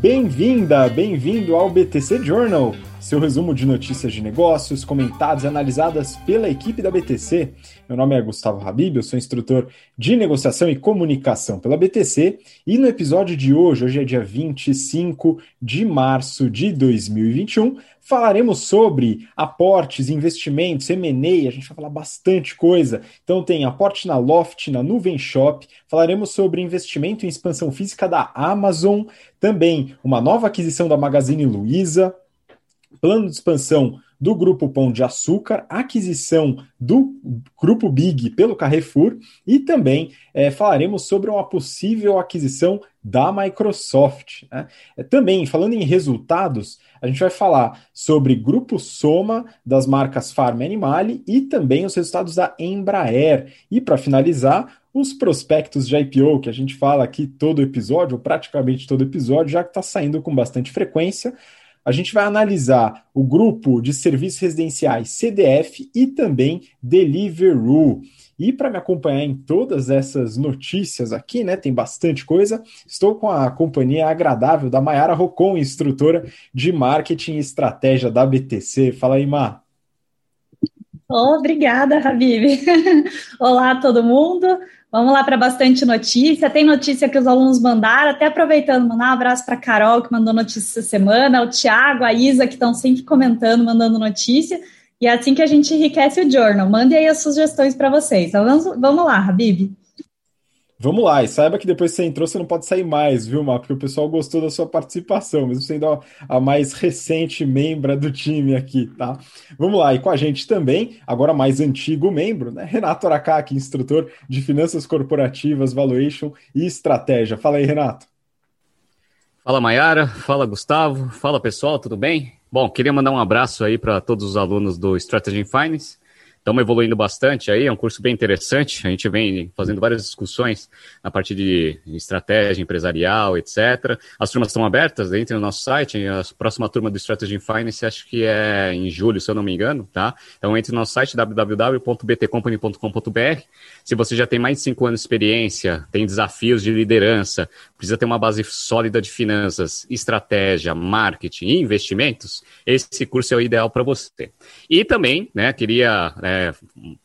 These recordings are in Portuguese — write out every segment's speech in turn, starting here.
Bem-vinda, bem-vindo ao BTC Journal, seu resumo de notícias de negócios comentadas e analisadas pela equipe da BTC. Meu nome é Gustavo Habib, eu sou instrutor de negociação e comunicação pela BTC e no episódio de hoje, hoje é dia 25 de março de 2021, falaremos sobre aportes, investimentos, M&A, a gente vai falar bastante coisa. Então tem aporte na Loft, na Nuvem Shop, falaremos sobre investimento em expansão física da Amazon, também uma nova aquisição da Magazine Luiza, plano de expansão do Grupo Pão de Açúcar, aquisição do Grupo Big pelo Carrefour e também é, falaremos sobre uma possível aquisição da Microsoft. Né? É, também, falando em resultados, a gente vai falar sobre Grupo Soma das marcas Farm Animale e também os resultados da Embraer. E para finalizar, os prospectos de IPO, que a gente fala aqui todo episódio, ou praticamente todo episódio, já que está saindo com bastante frequência a gente vai analisar o grupo de serviços residenciais CDF e também Deliveroo. E para me acompanhar em todas essas notícias aqui, né, tem bastante coisa, estou com a companhia agradável da Mayara Rocon, instrutora de marketing e estratégia da BTC. Fala aí, Mar. Obrigada, Habib. Olá todo mundo. Vamos lá para bastante notícia. Tem notícia que os alunos mandaram, até aproveitando, mandar um abraço para a Carol, que mandou notícia essa semana, o Tiago, a Isa, que estão sempre comentando, mandando notícia. E é assim que a gente enriquece o journal. Mande aí as sugestões para vocês. Então vamos, vamos lá, Habib. Vamos lá, e saiba que depois que você entrou, você não pode sair mais, viu, Mar? Porque o pessoal gostou da sua participação, mesmo sendo a mais recente membra do time aqui, tá? Vamos lá, e com a gente também, agora mais antigo membro, né? Renato Aracaki, instrutor de Finanças Corporativas, Valuation e Estratégia. Fala aí, Renato. Fala, Mayara. Fala, Gustavo. Fala, pessoal, tudo bem? Bom, queria mandar um abraço aí para todos os alunos do Strategy Finance. Estamos evoluindo bastante aí, é um curso bem interessante. A gente vem fazendo várias discussões na parte de estratégia empresarial, etc. As turmas estão abertas, entre no nosso site. A próxima turma do Strategy Finance acho que é em julho, se eu não me engano, tá? Então entre no nosso site www.btcompany.com.br. Se você já tem mais de cinco anos de experiência, tem desafios de liderança, precisa ter uma base sólida de finanças, estratégia, marketing e investimentos, esse curso é o ideal para você. E também, né, queria é,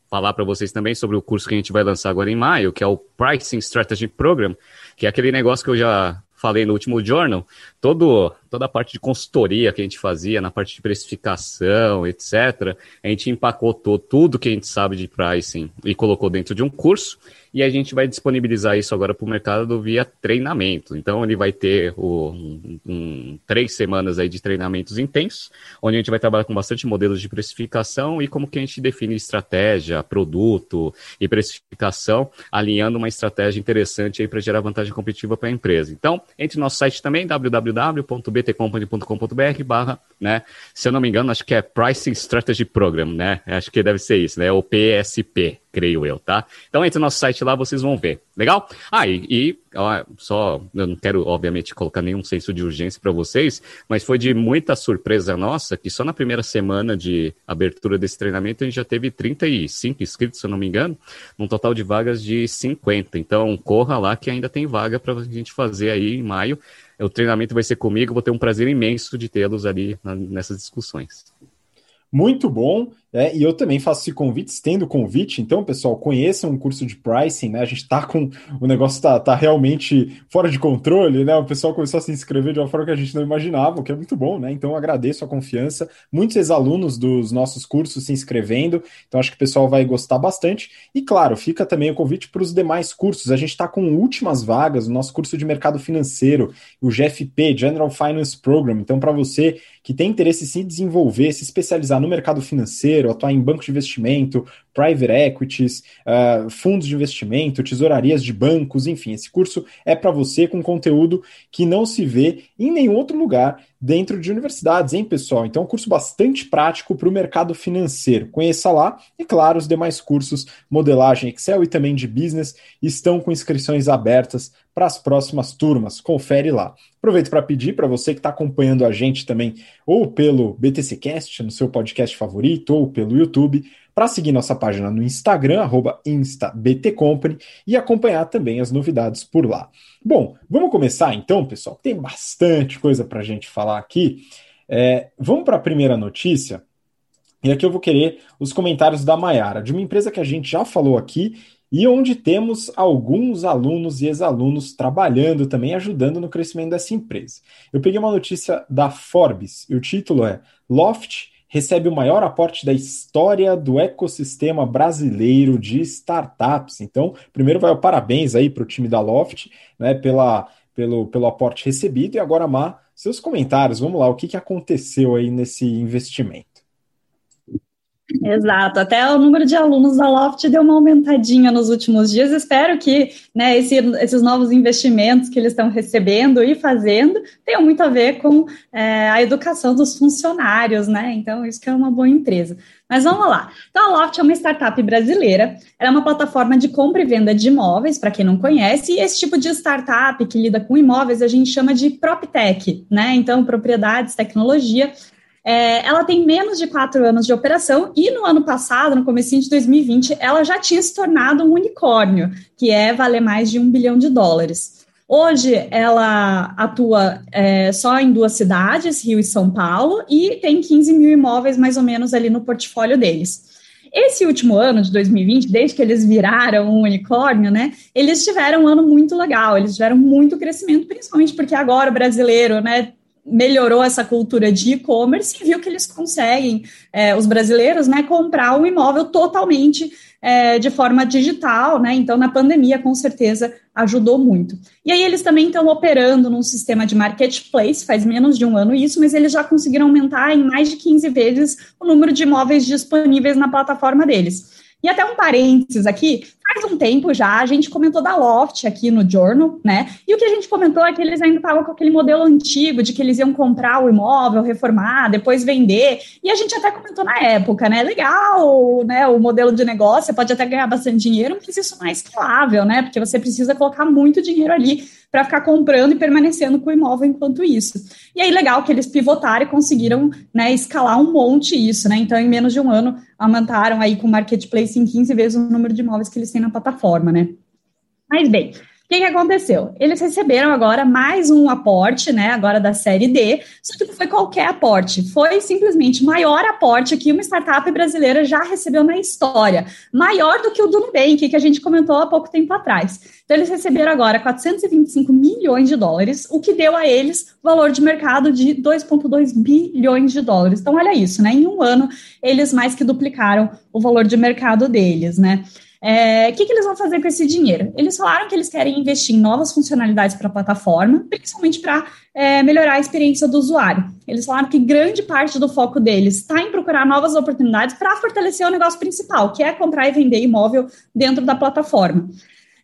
falar para vocês também sobre o curso que a gente vai lançar agora em maio, que é o Pricing Strategy Program, que é aquele negócio que eu já falei no último journal, todo, toda a parte de consultoria que a gente fazia, na parte de precificação, etc., a gente empacotou tudo que a gente sabe de pricing e colocou dentro de um curso e a gente vai disponibilizar isso agora para o mercado via treinamento. Então ele vai ter o, um, um, três semanas aí de treinamentos intensos, onde a gente vai trabalhar com bastante modelos de precificação e como que a gente define estratégia, produto e precificação, alinhando uma estratégia interessante aí para gerar vantagem competitiva para a empresa. Então, entre no nosso site também, www.btcompany.com.br barra, né, se eu não me engano, acho que é Pricing Strategy Program, né, acho que deve ser isso, né, o PSP, creio eu, tá? Então entre no nosso site lá, vocês vão ver. Legal? Ah, e, e ó, só, eu não quero, obviamente, colocar nenhum senso de urgência para vocês, mas foi de muita surpresa nossa que só na primeira semana de abertura desse treinamento a gente já teve 35 inscritos, se eu não me engano, num total de vagas de 50. Então corra lá que ainda tem vaga para a gente fazer aí em maio. O treinamento vai ser comigo, vou ter um prazer imenso de tê-los ali na, nessas discussões. Muito bom. É, e eu também faço esse convite, estendo o convite. Então, pessoal, conheçam um curso de pricing, né? A gente tá com. O negócio tá, tá realmente fora de controle, né? O pessoal começou a se inscrever de uma forma que a gente não imaginava, o que é muito bom, né? Então, agradeço a confiança. Muitos ex-alunos dos nossos cursos se inscrevendo, então acho que o pessoal vai gostar bastante. E, claro, fica também o convite para os demais cursos. A gente está com últimas vagas, o nosso curso de mercado financeiro, o GFP, General Finance Program. Então, para você que tem interesse em se desenvolver, se especializar no mercado financeiro, financeiro, atuar em banco de investimento, private equities, uh, fundos de investimento, tesourarias de bancos, enfim, esse curso é para você com conteúdo que não se vê em nenhum outro lugar dentro de universidades, hein, pessoal? Então, é um curso bastante prático para o mercado financeiro. Conheça lá e, claro, os demais cursos, modelagem Excel e também de business, estão com inscrições abertas para as próximas turmas. Confere lá. Aproveito para pedir para você que está acompanhando a gente também, ou pelo BTCcast, no seu podcast favorito, ou pelo YouTube, para seguir nossa página no Instagram, instabtcompany, e acompanhar também as novidades por lá. Bom, vamos começar então, pessoal. Tem bastante coisa para a gente falar aqui. É, vamos para a primeira notícia. E aqui eu vou querer os comentários da Maiara, de uma empresa que a gente já falou aqui e onde temos alguns alunos e ex-alunos trabalhando também, ajudando no crescimento dessa empresa. Eu peguei uma notícia da Forbes e o título é Loft recebe o maior aporte da história do ecossistema brasileiro de startups. Então, primeiro vai o parabéns aí para o time da Loft, né, pela, pelo, pelo aporte recebido. E agora, Má, seus comentários, vamos lá, o que, que aconteceu aí nesse investimento? Exato, até o número de alunos da Loft deu uma aumentadinha nos últimos dias. Espero que né, esse, esses novos investimentos que eles estão recebendo e fazendo tenham muito a ver com é, a educação dos funcionários, né? Então, isso que é uma boa empresa. Mas vamos lá. Então, a Loft é uma startup brasileira, ela é uma plataforma de compra e venda de imóveis, para quem não conhece, e esse tipo de startup que lida com imóveis a gente chama de PropTech, né? Então, propriedades, tecnologia é, ela tem menos de quatro anos de operação e no ano passado, no começo de 2020, ela já tinha se tornado um unicórnio, que é valer mais de um bilhão de dólares. Hoje ela atua é, só em duas cidades, Rio e São Paulo, e tem 15 mil imóveis mais ou menos ali no portfólio deles. Esse último ano de 2020, desde que eles viraram um unicórnio, né, eles tiveram um ano muito legal, eles tiveram muito crescimento, principalmente porque agora o brasileiro, né, melhorou essa cultura de e-commerce e viu que eles conseguem, é, os brasileiros, né, comprar um imóvel totalmente é, de forma digital, né? Então, na pandemia, com certeza, ajudou muito. E aí, eles também estão operando num sistema de marketplace, faz menos de um ano isso, mas eles já conseguiram aumentar em mais de 15 vezes o número de imóveis disponíveis na plataforma deles. E até um parênteses aqui, faz um tempo já, a gente comentou da Loft aqui no Journal, né? E o que a gente comentou é que eles ainda estavam com aquele modelo antigo de que eles iam comprar o imóvel, reformar, depois vender. E a gente até comentou na época, né? Legal, né? O modelo de negócio, você pode até ganhar bastante dinheiro, mas isso não é escalável, né? Porque você precisa colocar muito dinheiro ali para ficar comprando e permanecendo com o imóvel enquanto isso. E aí, legal que eles pivotaram e conseguiram né, escalar um monte isso, né? Então, em menos de um ano, aumentaram aí com o marketplace em 15 vezes o número de imóveis que eles têm na plataforma, né? Mas bem, que, que aconteceu? Eles receberam agora mais um aporte, né? Agora da série D, só que não foi qualquer aporte, foi simplesmente o maior aporte que uma startup brasileira já recebeu na história, maior do que o do Nubank, que a gente comentou há pouco tempo atrás. Então, eles receberam agora 425 milhões de dólares, o que deu a eles valor de mercado de 2,2 bilhões de dólares. Então, olha isso, né? Em um ano, eles mais que duplicaram o valor de mercado deles, né? É, o que, que eles vão fazer com esse dinheiro? Eles falaram que eles querem investir em novas funcionalidades para a plataforma, principalmente para é, melhorar a experiência do usuário. Eles falaram que grande parte do foco deles está em procurar novas oportunidades para fortalecer o negócio principal, que é comprar e vender imóvel dentro da plataforma.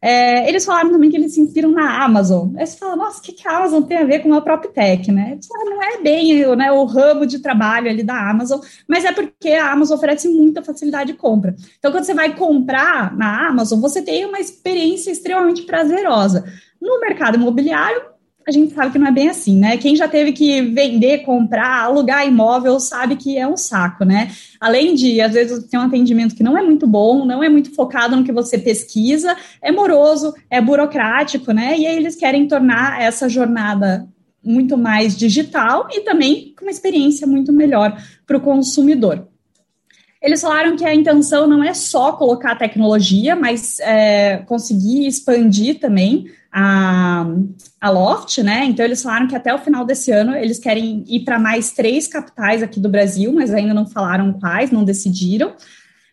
É, eles falaram também que eles se inspiram na Amazon. Aí você fala, nossa, o que, que a Amazon tem a ver com a própria tech, né? Não é bem né, o ramo de trabalho ali da Amazon, mas é porque a Amazon oferece muita facilidade de compra. Então, quando você vai comprar na Amazon, você tem uma experiência extremamente prazerosa. No mercado imobiliário, a gente sabe que não é bem assim, né? Quem já teve que vender, comprar, alugar imóvel sabe que é um saco, né? Além de, às vezes, ter um atendimento que não é muito bom, não é muito focado no que você pesquisa, é moroso, é burocrático, né? E aí eles querem tornar essa jornada muito mais digital e também com uma experiência muito melhor para o consumidor. Eles falaram que a intenção não é só colocar tecnologia, mas é, conseguir expandir também a, a Loft, né? Então eles falaram que até o final desse ano eles querem ir para mais três capitais aqui do Brasil, mas ainda não falaram quais, não decidiram.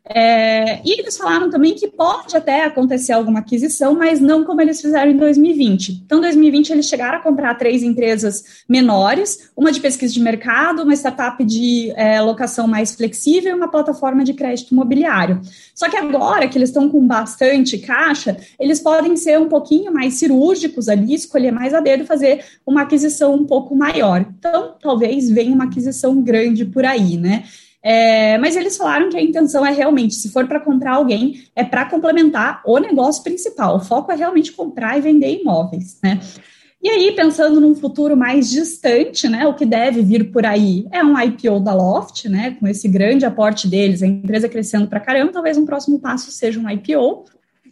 É, e eles falaram também que pode até acontecer alguma aquisição, mas não como eles fizeram em 2020. Então, em 2020, eles chegaram a comprar três empresas menores, uma de pesquisa de mercado, uma startup de é, locação mais flexível e uma plataforma de crédito imobiliário. Só que agora que eles estão com bastante caixa, eles podem ser um pouquinho mais cirúrgicos ali, escolher mais a dedo e fazer uma aquisição um pouco maior. Então, talvez venha uma aquisição grande por aí, né? É, mas eles falaram que a intenção é realmente, se for para comprar alguém, é para complementar o negócio principal. O foco é realmente comprar e vender imóveis, né? E aí, pensando num futuro mais distante, né, o que deve vir por aí é um IPO da Loft, né, com esse grande aporte deles, a empresa crescendo para caramba, talvez um próximo passo seja um IPO.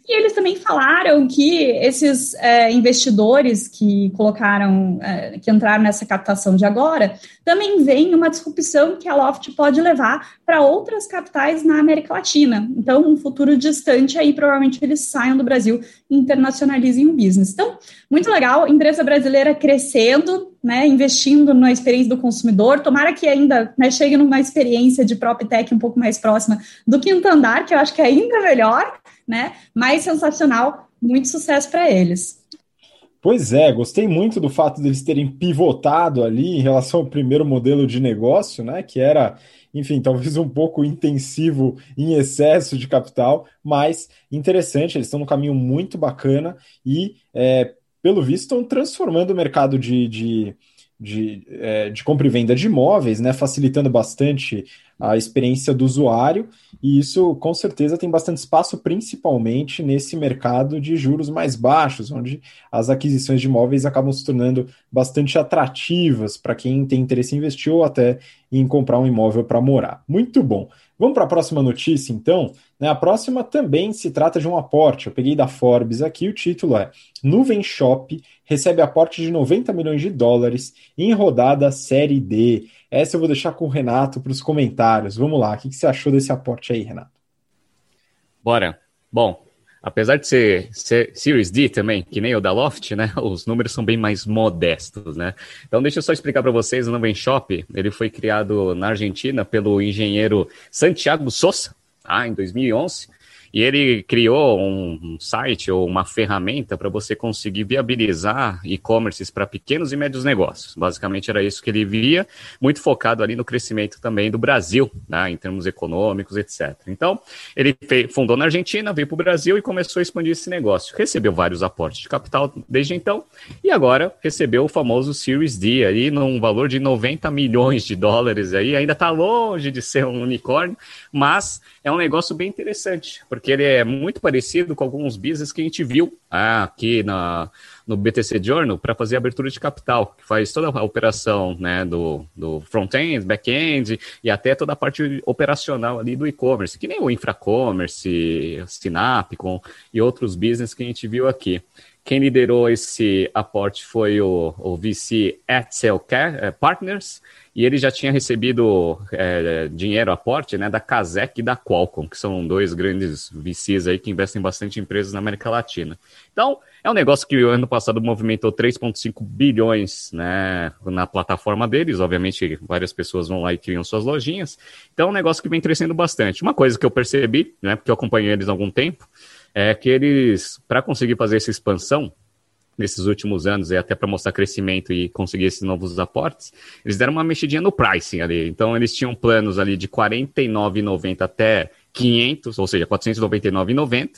E eles também falaram que esses é, investidores que colocaram, é, que entraram nessa captação de agora, também vem uma disrupção que a Loft pode levar para outras capitais na América Latina. Então, um futuro distante aí, provavelmente eles saiam do Brasil e internacionalizem o business. Então, muito legal, empresa brasileira crescendo, né, investindo na experiência do consumidor. Tomara que ainda né, chegue numa experiência de PropTech um pouco mais próxima do quinto andar, que eu acho que é ainda melhor né? Mais sensacional, muito sucesso para eles. Pois é, gostei muito do fato deles terem pivotado ali em relação ao primeiro modelo de negócio, né? Que era, enfim, talvez um pouco intensivo em excesso de capital, mas interessante, eles estão num caminho muito bacana e, é, pelo visto, estão transformando o mercado de, de de, é, de compra e venda de imóveis, né, facilitando bastante a experiência do usuário, e isso com certeza tem bastante espaço, principalmente nesse mercado de juros mais baixos, onde as aquisições de imóveis acabam se tornando bastante atrativas para quem tem interesse em investir ou até em comprar um imóvel para morar. Muito bom. Vamos para a próxima notícia, então. Né, a próxima também se trata de um aporte. Eu peguei da Forbes aqui, o título é Nuvem Shop recebe aporte de 90 milhões de dólares em rodada Série D. Essa eu vou deixar com o Renato para os comentários. Vamos lá, o que, você achou desse aporte aí, Renato? Bora. Bom, apesar de ser, ser, Series D também, que nem o da Loft, né? Os números são bem mais modestos, né? Então deixa eu só explicar para vocês, o Nuvem Shop, ele foi criado na Argentina pelo engenheiro Santiago Sosa, tá? em 2011, e ele criou um, site ou uma ferramenta para você conseguir viabilizar e-commerces para pequenos e médios negócios. Basicamente era isso que ele via, muito focado ali no crescimento também do Brasil, né, em termos econômicos, etc. Então, ele fundou na Argentina, veio para o Brasil e começou a expandir esse negócio. Recebeu vários aportes de capital desde então e agora recebeu o famoso Series D aí num valor de 90 milhões de dólares aí, ainda está longe de ser um unicórnio, mas é um negócio bem interessante, porque ele é muito parecido com alguns business que a gente viu aqui na, no BTC Journal para fazer abertura de capital, que faz toda a operação né, do, do front-end, back-end e até toda a parte operacional ali do e-commerce, que nem o Infracommerce, Sinapcom e outros business que a gente viu aqui. Quem liderou esse aporte foi o, o VC Excel eh, Partners, e ele já tinha recebido é, dinheiro, aporte, né, da Casec e da Qualcomm, que são dois grandes VCs aí que investem bastante em empresas na América Latina. Então, é um negócio que o ano passado movimentou 3,5 bilhões né, na plataforma deles. Obviamente, várias pessoas vão lá e criam suas lojinhas. Então, é um negócio que vem crescendo bastante. Uma coisa que eu percebi, né, porque eu acompanhei eles há algum tempo, é que eles, para conseguir fazer essa expansão, nesses últimos anos, e até para mostrar crescimento e conseguir esses novos aportes, eles deram uma mexidinha no pricing ali. Então, eles tinham planos ali de R$ 49,90 até 500, ou seja, R$ 499,90.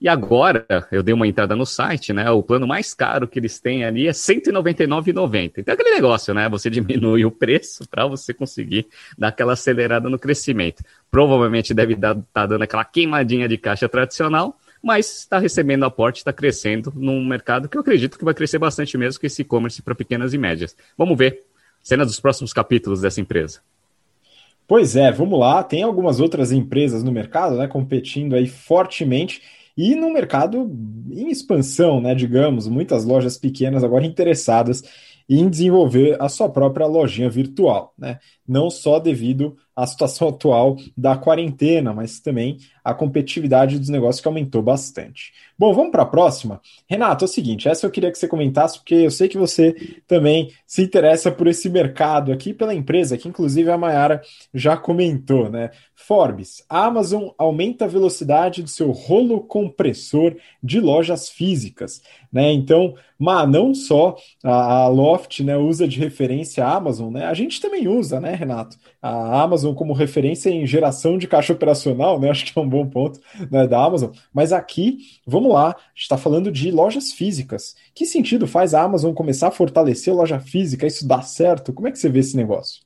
E agora, eu dei uma entrada no site, né? O plano mais caro que eles têm ali é R$ 199,90. Então, é aquele negócio, né? Você diminui o preço para você conseguir dar aquela acelerada no crescimento. Provavelmente deve estar tá dando aquela queimadinha de caixa tradicional, mas está recebendo aporte, está crescendo num mercado que eu acredito que vai crescer bastante mesmo, que esse e-commerce para pequenas e médias. Vamos ver cenas dos próximos capítulos dessa empresa. Pois é, vamos lá. Tem algumas outras empresas no mercado, né, competindo aí fortemente e no mercado em expansão, né, digamos, muitas lojas pequenas agora interessadas em desenvolver a sua própria lojinha virtual, né? Não só devido à situação atual da quarentena, mas também a competitividade dos negócios que aumentou bastante. Bom, vamos para a próxima. Renato, é o seguinte, essa eu queria que você comentasse, porque eu sei que você também se interessa por esse mercado aqui, pela empresa, que inclusive a Mayara já comentou, né? Forbes, a Amazon aumenta a velocidade do seu rolo compressor de lojas físicas, né? Então, mas não só a, a Loft né, usa de referência a Amazon, né? A gente também usa, né, Renato? A Amazon como referência em geração de caixa operacional, né? Acho que é um bom ponto né, da Amazon. Mas aqui, vamos lá, a gente está falando de lojas físicas. Que sentido faz a Amazon começar a fortalecer a loja física? Isso dá certo? Como é que você vê esse negócio?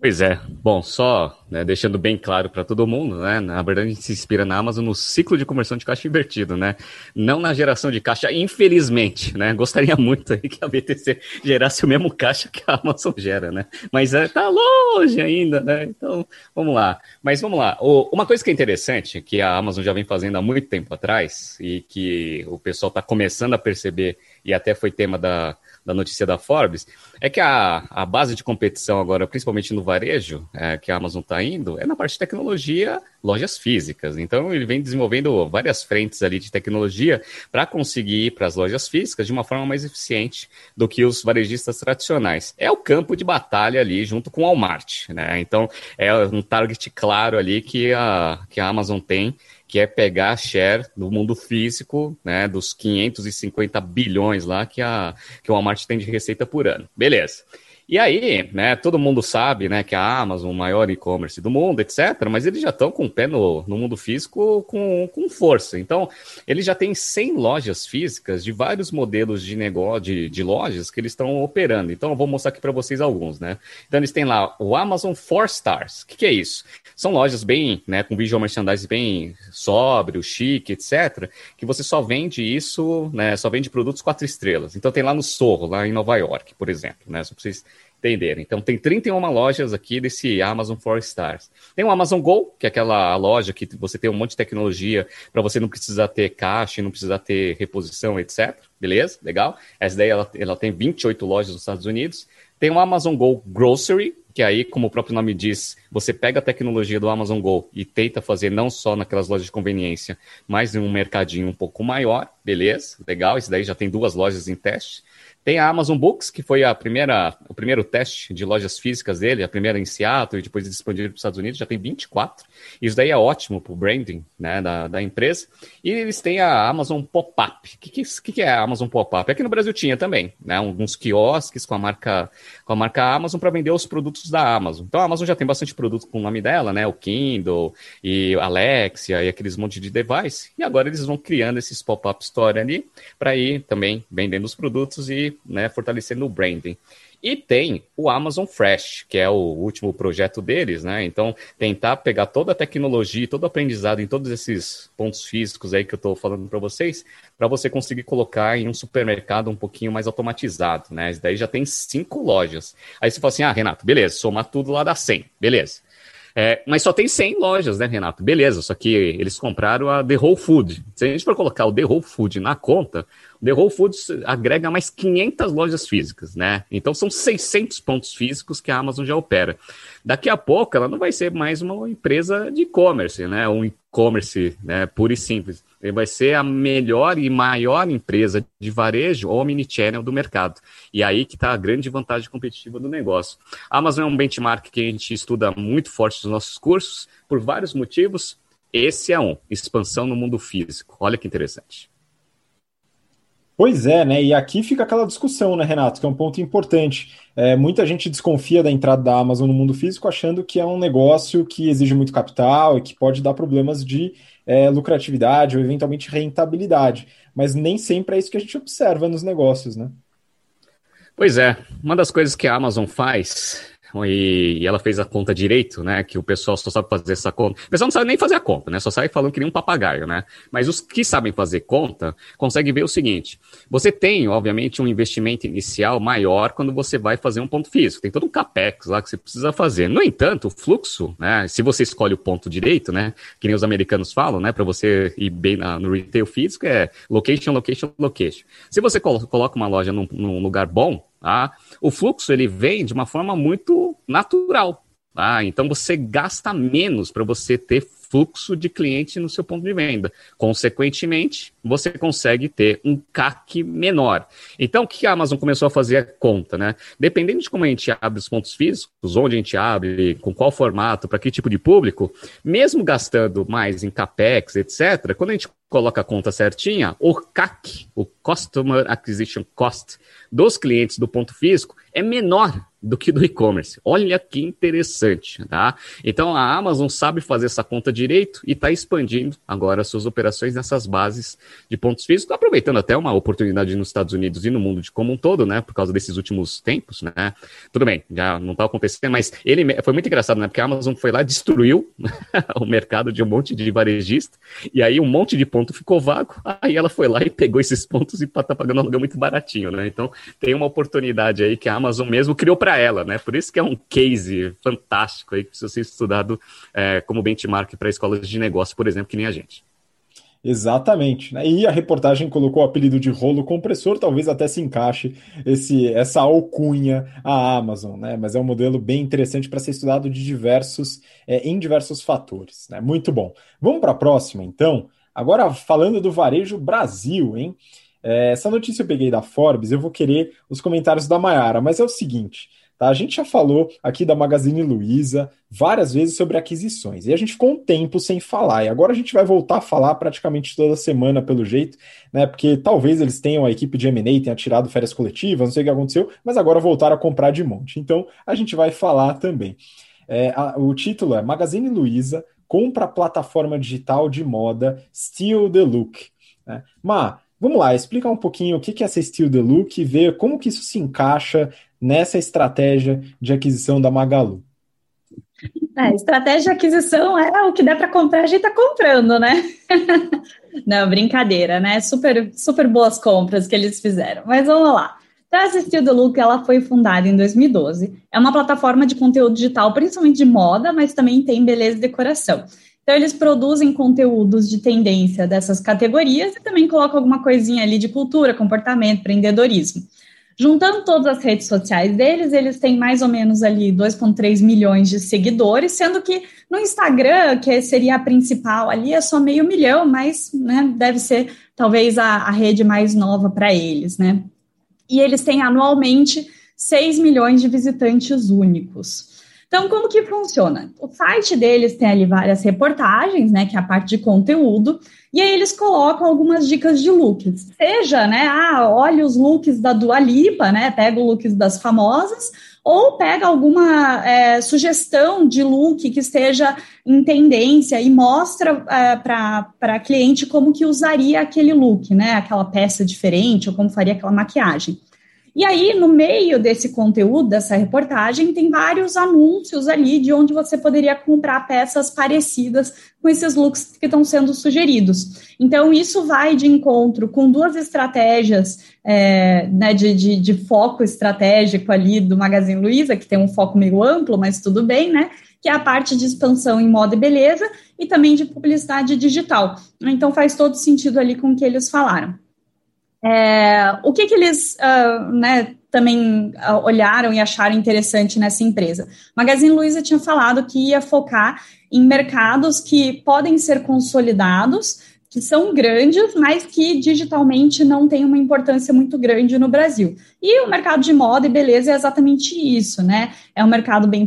Pois é. Bom, só né, deixando bem claro para todo mundo, né? Na verdade, a gente se inspira na Amazon no ciclo de conversão de caixa invertido, né? Não na geração de caixa, infelizmente, né? Gostaria muito aí que a BTC gerasse o mesmo caixa que a Amazon gera, né? Mas é, tá longe ainda, né? Então, vamos lá. Mas vamos lá. O, uma coisa que é interessante, que a Amazon já vem fazendo há muito tempo atrás, e que o pessoal está começando a perceber, e até foi tema da da notícia da Forbes, é que a, a base de competição agora, principalmente no varejo, é, que a Amazon está indo, é na parte de tecnologia, lojas físicas. Então, ele vem desenvolvendo várias frentes ali de tecnologia para conseguir ir para as lojas físicas de uma forma mais eficiente do que os varejistas tradicionais. É o campo de batalha ali junto com o Walmart, né? Então, é um target claro ali que a, que a Amazon tem que é pegar a share do mundo físico, né, dos 550 bilhões lá que, a, que o Walmart tem de receita por ano. Beleza. E aí, né, todo mundo sabe, né, que a Amazon, o maior e-commerce do mundo, etc., mas eles já estão com o pé no, no mundo físico com, com força. Então, eles já têm 100 lojas físicas de vários modelos de negócio, de, de lojas que eles estão operando. Então, eu vou mostrar aqui para vocês alguns, né. Então, eles têm lá o Amazon 4 Stars. O que, que é isso? São lojas bem, né, com visual merchandising bem sóbrio, chique, etc., que você só vende isso, né, só vende produtos quatro estrelas. Então, tem lá no Sorro, lá em Nova York, por exemplo, né, só para vocês entenderem. Então, tem 31 lojas aqui desse Amazon 4 Stars. Tem o Amazon Go, que é aquela loja que você tem um monte de tecnologia para você não precisar ter caixa, não precisar ter reposição, etc. Beleza? Legal? Essa daí ela, ela tem 28 lojas nos Estados Unidos. Tem o Amazon Go Grocery, que aí, como o próprio nome diz, você pega a tecnologia do Amazon Go e tenta fazer não só naquelas lojas de conveniência, mas em um mercadinho um pouco maior, beleza? Legal, isso daí já tem duas lojas em teste. Tem a Amazon Books, que foi a primeira, o primeiro teste de lojas físicas dele, a primeira em Seattle e depois expandido para os Estados Unidos, já tem 24. Isso daí é ótimo para o branding né, da, da empresa. E eles têm a Amazon Pop-Up. O que, que, que, é a Amazon Pop-Up? Aqui no Brasil tinha também, né? Alguns quiosques com a marca, com a marca Amazon para vender os produtos da Amazon. Então a Amazon já tem bastante produto com o nome dela, né? O Kindle e Alexia e aqueles monte de device. E agora eles vão criando esses pop-up store ali para ir também vendendo os produtos e né, fortalecendo o branding. E tem o Amazon Fresh, que é o último projeto deles, né? Então, tentar pegar toda a tecnologia, todo o aprendizado em todos esses pontos físicos aí que eu estou falando para vocês, para você conseguir colocar em um supermercado um pouquinho mais automatizado, né? Isso daí já tem cinco lojas. Aí você fala assim, ah, Renato, beleza, somar tudo lá dá 100, beleza. É, mas só tem 100 lojas, né, Renato? Beleza, só que eles compraram a The Whole Food. Se a gente for colocar o The Whole Food na conta, o The Whole Foods agrega mais 500 lojas físicas, né? Então são 600 pontos físicos que a Amazon já opera. Daqui a pouco ela não vai ser mais uma empresa de e-commerce, né? Um e-commerce né, puro e simples. Vai ser a melhor e maior empresa de varejo omnichannel do mercado. E aí que está a grande vantagem competitiva do negócio. A Amazon é um benchmark que a gente estuda muito forte nos nossos cursos, por vários motivos. Esse é um, expansão no mundo físico. Olha que interessante. Pois é, né? E aqui fica aquela discussão, né, Renato, que é um ponto importante. É, muita gente desconfia da entrada da Amazon no mundo físico, achando que é um negócio que exige muito capital e que pode dar problemas de é, lucratividade ou eventualmente rentabilidade. Mas nem sempre é isso que a gente observa nos negócios, né? Pois é, uma das coisas que a Amazon faz e, ela fez a conta direito, né? Que o pessoal só sabe fazer essa conta. O pessoal não sabe nem fazer a conta, né? Só sai falando que nem um papagaio, né? Mas os que sabem fazer conta conseguem ver o seguinte: você tem, obviamente, um investimento inicial maior quando você vai fazer um ponto físico. Tem todo um capex lá que você precisa fazer. No entanto, o fluxo, né? Se você escolhe o ponto direito, né? Que nem os americanos falam, né? Para você ir bem na, no retail físico é location, location, location. Se você coloca uma loja num, num lugar bom, Tá? O fluxo ele vem de uma forma muito natural. Tá? Então você gasta menos para você ter fluxo de cliente no seu ponto de venda. Consequentemente, você consegue ter um CAC menor. Então, o que a Amazon começou a fazer a conta, né? Dependendo de como a gente abre os pontos físicos, onde a gente abre, com qual formato, para que tipo de público, mesmo gastando mais em CAPEX, etc., quando a gente coloca a conta certinha, o CAC, o Customer Acquisition Cost, dos clientes do ponto físico é menor do que do e-commerce. Olha que interessante, tá? Então a Amazon sabe fazer essa conta direito e está expandindo agora suas operações nessas bases de pontos físicos, aproveitando até uma oportunidade nos Estados Unidos e no mundo de como um todo, né? Por causa desses últimos tempos, né? Tudo bem, já não está acontecendo, mas ele foi muito engraçado, né? Porque a Amazon foi lá, destruiu o mercado de um monte de varejista, e aí um monte de ponto ficou vago, aí ela foi lá e pegou esses pontos e está pagando um aluguel muito baratinho, né? Então tem uma oportunidade aí que a Amazon mesmo criou para ela, né? Por isso que é um case fantástico aí que precisa ser estudado é, como benchmark para escolas de negócio, por exemplo, que nem a gente. Exatamente. Né? E a reportagem colocou o apelido de rolo compressor, talvez até se encaixe esse, essa alcunha à Amazon, né? Mas é um modelo bem interessante para ser estudado de diversos, é, em diversos fatores. Né? Muito bom. Vamos para a próxima, então. Agora falando do varejo Brasil, hein? É, essa notícia eu peguei da Forbes, eu vou querer os comentários da Mayara, mas é o seguinte: Tá? A gente já falou aqui da Magazine Luiza várias vezes sobre aquisições e a gente ficou um tempo sem falar e agora a gente vai voltar a falar praticamente toda semana pelo jeito, né? Porque talvez eles tenham a equipe de M&A tenha tirado férias coletivas, não sei o que aconteceu, mas agora voltaram a comprar de monte. Então a gente vai falar também. É, a, o título é Magazine Luiza compra a plataforma digital de moda Steal the Look. Né? Vamos lá, explica um pouquinho o que é essa Steal the Look e ver como que isso se encaixa nessa estratégia de aquisição da Magalu? É, estratégia de aquisição é o que der para comprar, a gente está comprando, né? Não, brincadeira, né? Super, super boas compras que eles fizeram. Mas vamos lá. Então, a Steal the Look, ela foi fundada em 2012. É uma plataforma de conteúdo digital, principalmente de moda, mas também tem beleza e decoração. Então, eles produzem conteúdos de tendência dessas categorias e também colocam alguma coisinha ali de cultura, comportamento, empreendedorismo. Juntando todas as redes sociais deles, eles têm mais ou menos ali 2,3 milhões de seguidores, sendo que no Instagram, que seria a principal ali, é só meio milhão, mas né, deve ser talvez a, a rede mais nova para eles, né? E eles têm anualmente 6 milhões de visitantes únicos. Então, como que funciona? O site deles tem ali várias reportagens, né, que é a parte de conteúdo, e aí eles colocam algumas dicas de looks. Seja, né, ah, olha os looks da Dua Lipa, né, pega o looks das famosas, ou pega alguma é, sugestão de look que esteja em tendência e mostra é, para cliente como que usaria aquele look, né, aquela peça diferente, ou como faria aquela maquiagem. E aí, no meio desse conteúdo, dessa reportagem, tem vários anúncios ali de onde você poderia comprar peças parecidas com esses looks que estão sendo sugeridos. Então, isso vai de encontro com duas estratégias é, né, de, de, de, foco estratégico ali do Magazine Luiza, que tem um foco meio amplo, mas tudo bem, né? Que é a parte de expansão em moda e beleza e também de publicidade digital. Então, faz todo sentido ali com o que eles falaram. É, o que, que eles uh, né, também uh, olharam e acharam interessante nessa empresa? Magazine Luiza tinha falado que ia focar em mercados que podem ser consolidados, que são grandes, mas que digitalmente não têm uma importância muito grande no Brasil. E o mercado de moda e beleza é exatamente isso, né? É um mercado bem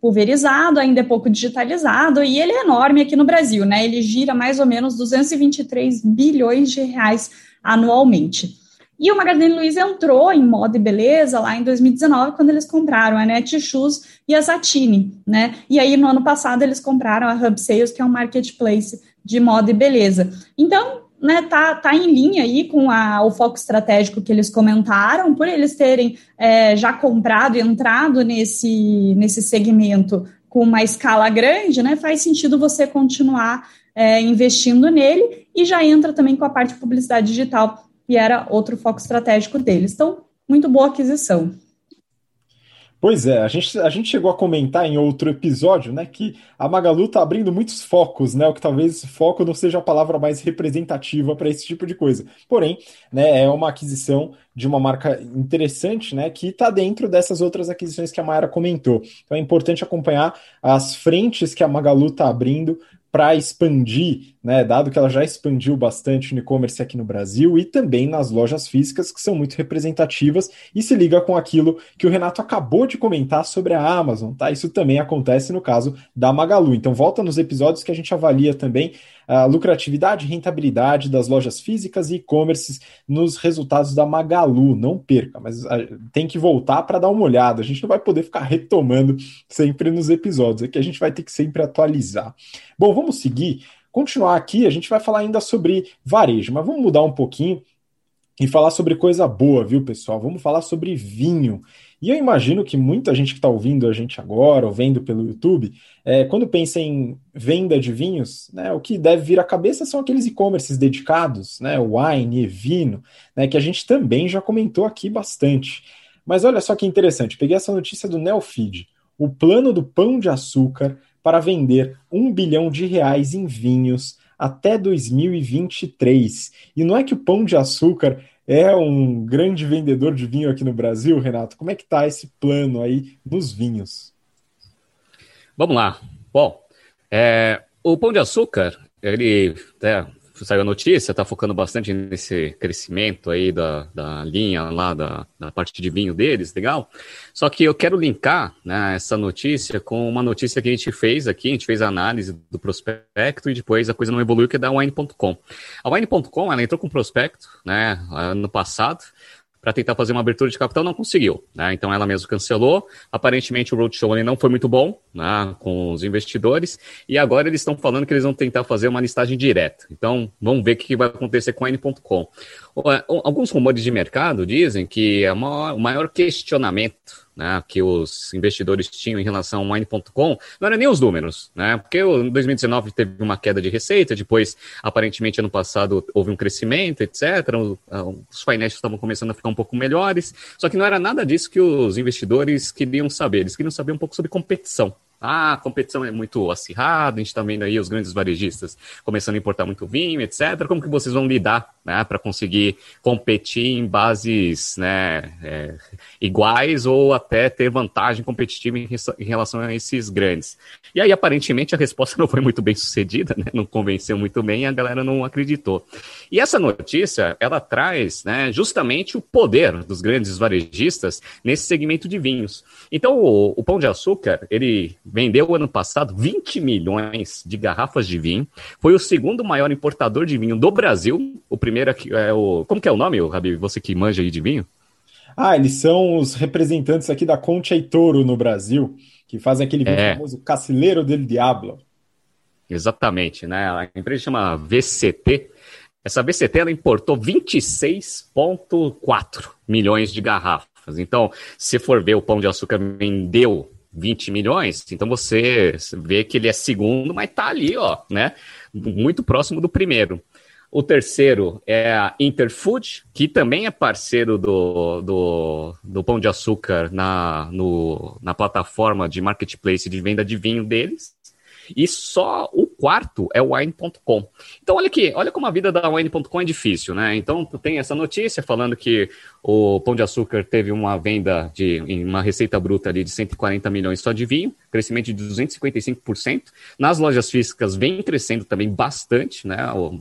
pulverizado, ainda é pouco digitalizado, e ele é enorme aqui no Brasil, né? Ele gira mais ou menos 223 bilhões de reais anualmente. E o Magazine Luiza entrou em moda e beleza lá em 2019, quando eles compraram a Netshoes e a Satine, né? E aí, no ano passado, eles compraram a Hub Sales, que é um marketplace de moda e beleza. Então, né, tá, tá em linha aí com a, o foco estratégico que eles comentaram, por eles terem é, já comprado e entrado nesse, nesse segmento com uma escala grande, né? Faz sentido você continuar é, investindo nele e já entra também com a parte de publicidade digital, que era outro foco estratégico deles. Então, muito boa aquisição. Pois é, a gente, a gente chegou a comentar em outro episódio, né, que a Magalu está abrindo muitos focos, né, o que talvez foco não seja a palavra mais representativa para esse tipo de coisa. Porém, né, é uma aquisição de uma marca interessante, né, que está dentro dessas outras aquisições que a Mayara comentou. Então é importante acompanhar as frentes que a Magalu está abrindo para expandir, né, dado que ela já expandiu bastante no e-commerce aqui no Brasil e também nas lojas físicas, que são muito representativas, e se liga com aquilo que o Renato acabou de comentar sobre a Amazon, tá? Isso também acontece no caso da Magalu. Então volta nos episódios que a gente avalia também a lucratividade e rentabilidade das lojas físicas e e-commerces nos resultados da Magalu. Não perca, mas tem que voltar para dar uma olhada. A gente não vai poder ficar retomando sempre nos episódios, aqui a gente vai ter que sempre atualizar. Bom, vamos seguir. Continuar aqui, a gente vai falar ainda sobre varejo, mas vamos mudar um pouquinho e falar sobre coisa boa, viu, pessoal? Vamos falar sobre vinho. E eu imagino que muita gente que está ouvindo a gente agora, ou vendo pelo YouTube, é, quando pensa em venda de vinhos, né, o que deve vir à cabeça são aqueles e-commerces dedicados, né, wine, vino, né, que a gente também já comentou aqui bastante. Mas olha só que interessante, peguei essa notícia do Neofeed. O plano do Pão de Açúcar para vender um bilhão de reais em vinhos até 2023. E não é que o Pão de Açúcar é um grande vendedor de vinho aqui no Brasil, Renato. Como é que está esse plano aí nos vinhos? Vamos lá. Bom, é, o Pão de Açúcar, ele é, saiu a notícia, está focando bastante nesse crescimento aí da, da linha lá, da, da parte de vinho deles, legal? Só que eu quero linkar né, essa notícia com uma notícia que a gente fez aqui, a gente fez a análise do prospecto e depois a coisa não evoluiu, que é da Wine.com. A Wine.com, ela entrou com prospecto, né, ano passado, para tentar fazer uma abertura de capital, não conseguiu. Né? Então ela mesma cancelou. Aparentemente o roadshow não foi muito bom né, com os investidores. E agora eles estão falando que eles vão tentar fazer uma listagem direta. Então vamos ver o que vai acontecer com a N.com. Alguns rumores de mercado dizem que é o maior questionamento né, que os investidores tinham em relação ao Wine.com não era nem os números, né? Porque em 2019 teve uma queda de receita, depois, aparentemente, ano passado houve um crescimento, etc. Os financials estavam começando a ficar um pouco melhores, só que não era nada disso que os investidores queriam saber, eles queriam saber um pouco sobre competição. Ah, a competição é muito acirrada, a gente está vendo aí os grandes varejistas começando a importar muito vinho, etc. Como que vocês vão lidar né, para conseguir competir em bases né, é, iguais ou até ter vantagem competitiva em, em, relação a esses grandes? E aí, aparentemente, a resposta não foi muito bem sucedida, né, não convenceu muito bem a galera não acreditou. E essa notícia, ela traz né, justamente o poder dos grandes varejistas nesse segmento de vinhos. Então, o, o Pão de Açúcar, ele vendeu ano passado 20 milhões de garrafas de vinho, foi o segundo maior importador de vinho do Brasil. O primeiro é o. Como que é o nome, Rabi? Você que manja aí de vinho? Ah, eles são os representantes aqui da Concha e Toro no Brasil, que fazem aquele vinho é. famoso Cacileiro del Diablo. Exatamente, né? A empresa chama VCT. Essa VCT ela importou 26,4 milhões de garrafas. Então, se for ver, o Pão de Açúcar vendeu 20 milhões, então você vê que ele é segundo, mas tá ali, ó, né? Muito próximo do primeiro. O terceiro é a Interfood, que também é parceiro do, do, do Pão de Açúcar na, no, na plataforma de marketplace de venda de vinho deles. E só o quarto é o wine.com. Então, olha aqui, olha como a vida da wine.com é difícil, né? Então, tem essa notícia falando que o Pão de Açúcar teve uma venda de uma receita bruta ali de 140 milhões só de vinho, crescimento de 255%. Nas lojas físicas vem crescendo também bastante, né? O,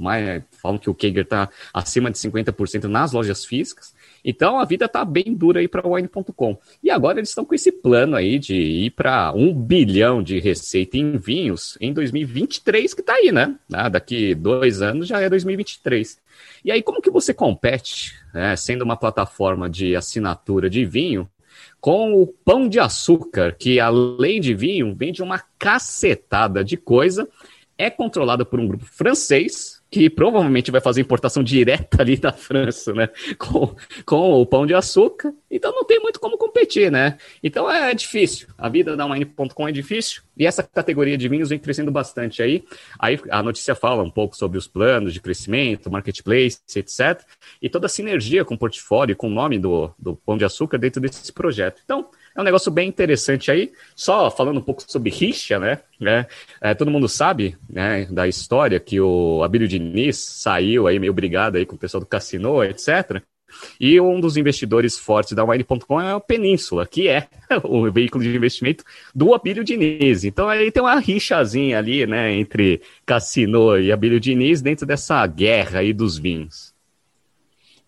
falam que o Kager está acima de 50% nas lojas físicas. Então a vida tá bem dura aí para o wine.com. E agora eles estão com esse plano aí de ir para um bilhão de receita em vinhos em 2023, que tá aí, né? Ah, daqui dois anos já é 2023. E aí, como que você compete, né, sendo uma plataforma de assinatura de vinho, com o pão de açúcar, que além de vinho, vende uma cacetada de coisa, é controlada por um grupo francês, que provavelmente vai fazer importação direta ali da França, né? Com, com o pão de açúcar. Então não tem muito como competir, né? Então é difícil. A vida da Wine.com é difícil. E essa categoria de vinhos vem crescendo bastante aí. Aí a notícia fala um pouco sobre os planos de crescimento, marketplace, etc. E toda a sinergia com o portfólio, com o nome do, do pão de açúcar dentro desse projeto. Então, é um negócio bem interessante aí. Só falando um pouco sobre rixa, né? É, é, todo mundo sabe né, da história que o Abílio Diniz saiu aí meio brigado aí com o pessoal do Cassino, etc. E um dos investidores fortes da Wine.com é o Península, que é o veículo de investimento do Abílio Diniz. Então aí tem uma rixazinha ali, né, entre Cassino e Abílio Diniz dentro dessa guerra aí dos vinhos.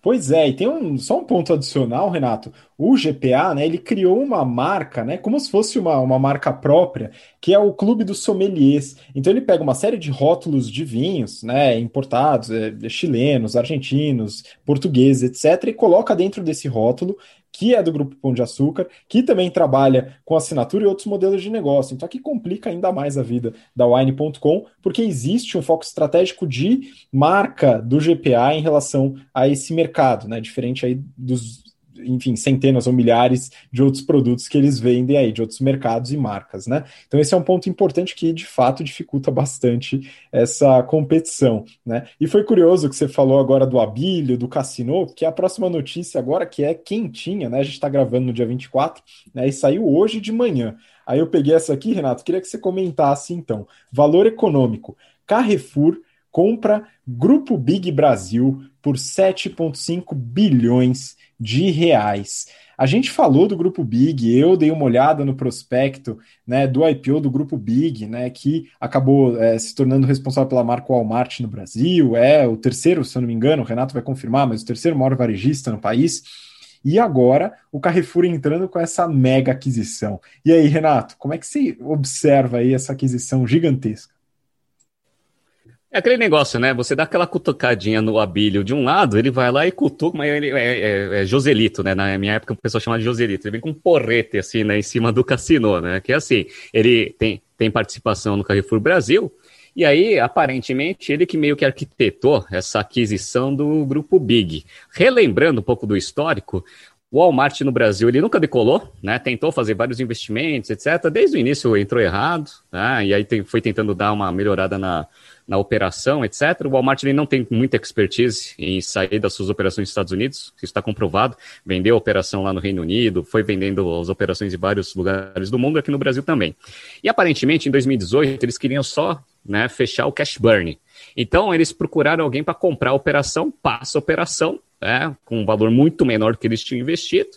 Pois é, e tem um, só um ponto adicional, Renato. O GPA, né, ele criou uma marca, né, como se fosse uma, uma marca própria, que é o Clube dos Sommeliers. Então ele pega uma série de rótulos de vinhos, né, importados, é, chilenos, argentinos, portugueses, etc., e coloca dentro desse rótulo que é do Grupo Pão de Açúcar, que também trabalha com assinatura e outros modelos de negócio. Então, aqui complica ainda mais a vida da Wine.com, porque existe um foco estratégico de marca do GPA em relação a esse mercado, né? Diferente aí dos enfim, centenas ou milhares de outros produtos que eles vendem aí, de outros mercados e marcas, né? Então esse é um ponto importante que de fato dificulta bastante essa competição, né? E foi curioso que você falou agora do Abílio, do Cassino, que é a próxima notícia agora que é quentinha, né? A gente está gravando no dia 24, né? E saiu hoje de manhã. Aí eu peguei essa aqui, Renato, queria que você comentasse então. Valor econômico. Carrefour compra Grupo Big Brasil por 7,5 bilhões de reais. A gente falou do grupo Big, eu dei uma olhada no prospecto né, do IPO do grupo Big, né, que acabou é, se tornando responsável pela marca Walmart no Brasil, é o terceiro, se eu não me engano, o Renato vai confirmar, mas o terceiro maior varejista no país. E agora o Carrefour entrando com essa mega aquisição. E aí, Renato, como é que você observa aí essa aquisição gigantesca? É aquele negócio, né? Você dá aquela cutucadinha no abílio de um lado, ele vai lá e cutuca, mas ele é, é, é, Joselito, né? Na minha época o pessoal chamava de Joselito. Ele vem com um porrete, assim, né? Em cima do cassino, né? Que é assim, ele tem, tem participação no Carrefour Brasil, e aí, aparentemente, ele que meio que arquitetou essa aquisição do grupo Big. Relembrando um pouco do histórico, o Walmart no Brasil ele nunca decolou, né? Tentou fazer vários investimentos, etc. Desde o início entrou errado, né? E aí foi tentando dar uma melhorada na, na operação, etc. O Walmart ele não tem muita expertise em sair das suas operações nos Estados Unidos, isso está comprovado. Vendeu a operação lá no Reino Unido, foi vendendo as operações em vários lugares do mundo, aqui no Brasil também. E aparentemente, em 2018, eles queriam só né, fechar o cash burn. Então, eles procuraram alguém para comprar a operação, passa a operação, né, com um valor muito menor do que eles tinham investido,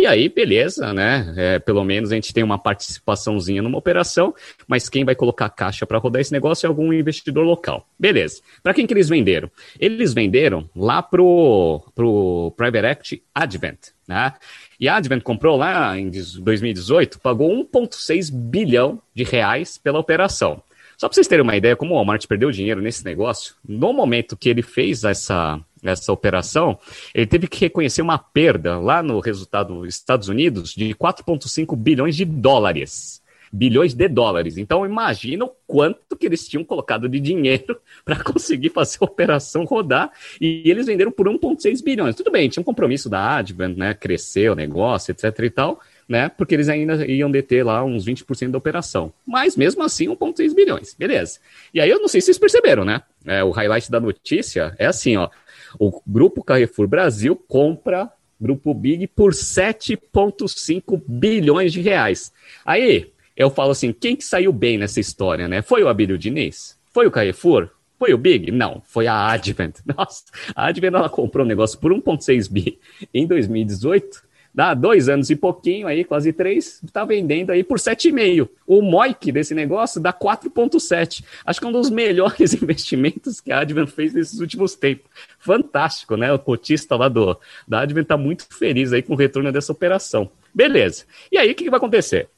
e aí, beleza, né? É, pelo menos a gente tem uma participaçãozinha numa operação, mas quem vai colocar caixa para rodar esse negócio é algum investidor local. Beleza. Para quem que eles venderam? Eles venderam lá pro, pro Private Equity Advent, né? E a Advent comprou lá em 2018, pagou 1,6 bilhão de reais pela operação. Só para vocês terem uma ideia, como o Walmart perdeu dinheiro nesse negócio, no momento que ele fez essa, essa operação, ele teve que reconhecer uma perda lá no resultado dos Estados Unidos de 4,5 bilhões de dólares. Bilhões de dólares. Então, imagina o quanto que eles tinham colocado de dinheiro para conseguir fazer a operação rodar. E eles venderam por 1,6 bilhões. Tudo bem, tinha um compromisso da Advent, né? Crescer o negócio, etc e tal né? Porque eles ainda iam deter lá uns 20% da operação. Mas mesmo assim, 1,6 bilhões. Beleza. E aí eu não sei se vocês perceberam, né? É, o highlight da notícia é assim, ó. O grupo Carrefour Brasil compra Grupo Big por 7,5 bilhões de reais. Aí, eu falo assim, quem que saiu bem nessa história, né? Foi o Abílio Diniz? Foi o Carrefour? Foi o Big? Não, foi a Advent. Nossa, a Advent ela comprou um negócio por 1,6 bi em 2018 dá dois anos e pouquinho aí, quase três, está vendendo aí por 7,5. O MOIC desse negócio dá 4,7. Acho que é um dos melhores investimentos que a Advent fez nesses últimos tempos. Fantástico, né? O cotista lá do, da Advent está muito feliz aí com o retorno dessa operação. Beleza. E aí, o que, que vai acontecer?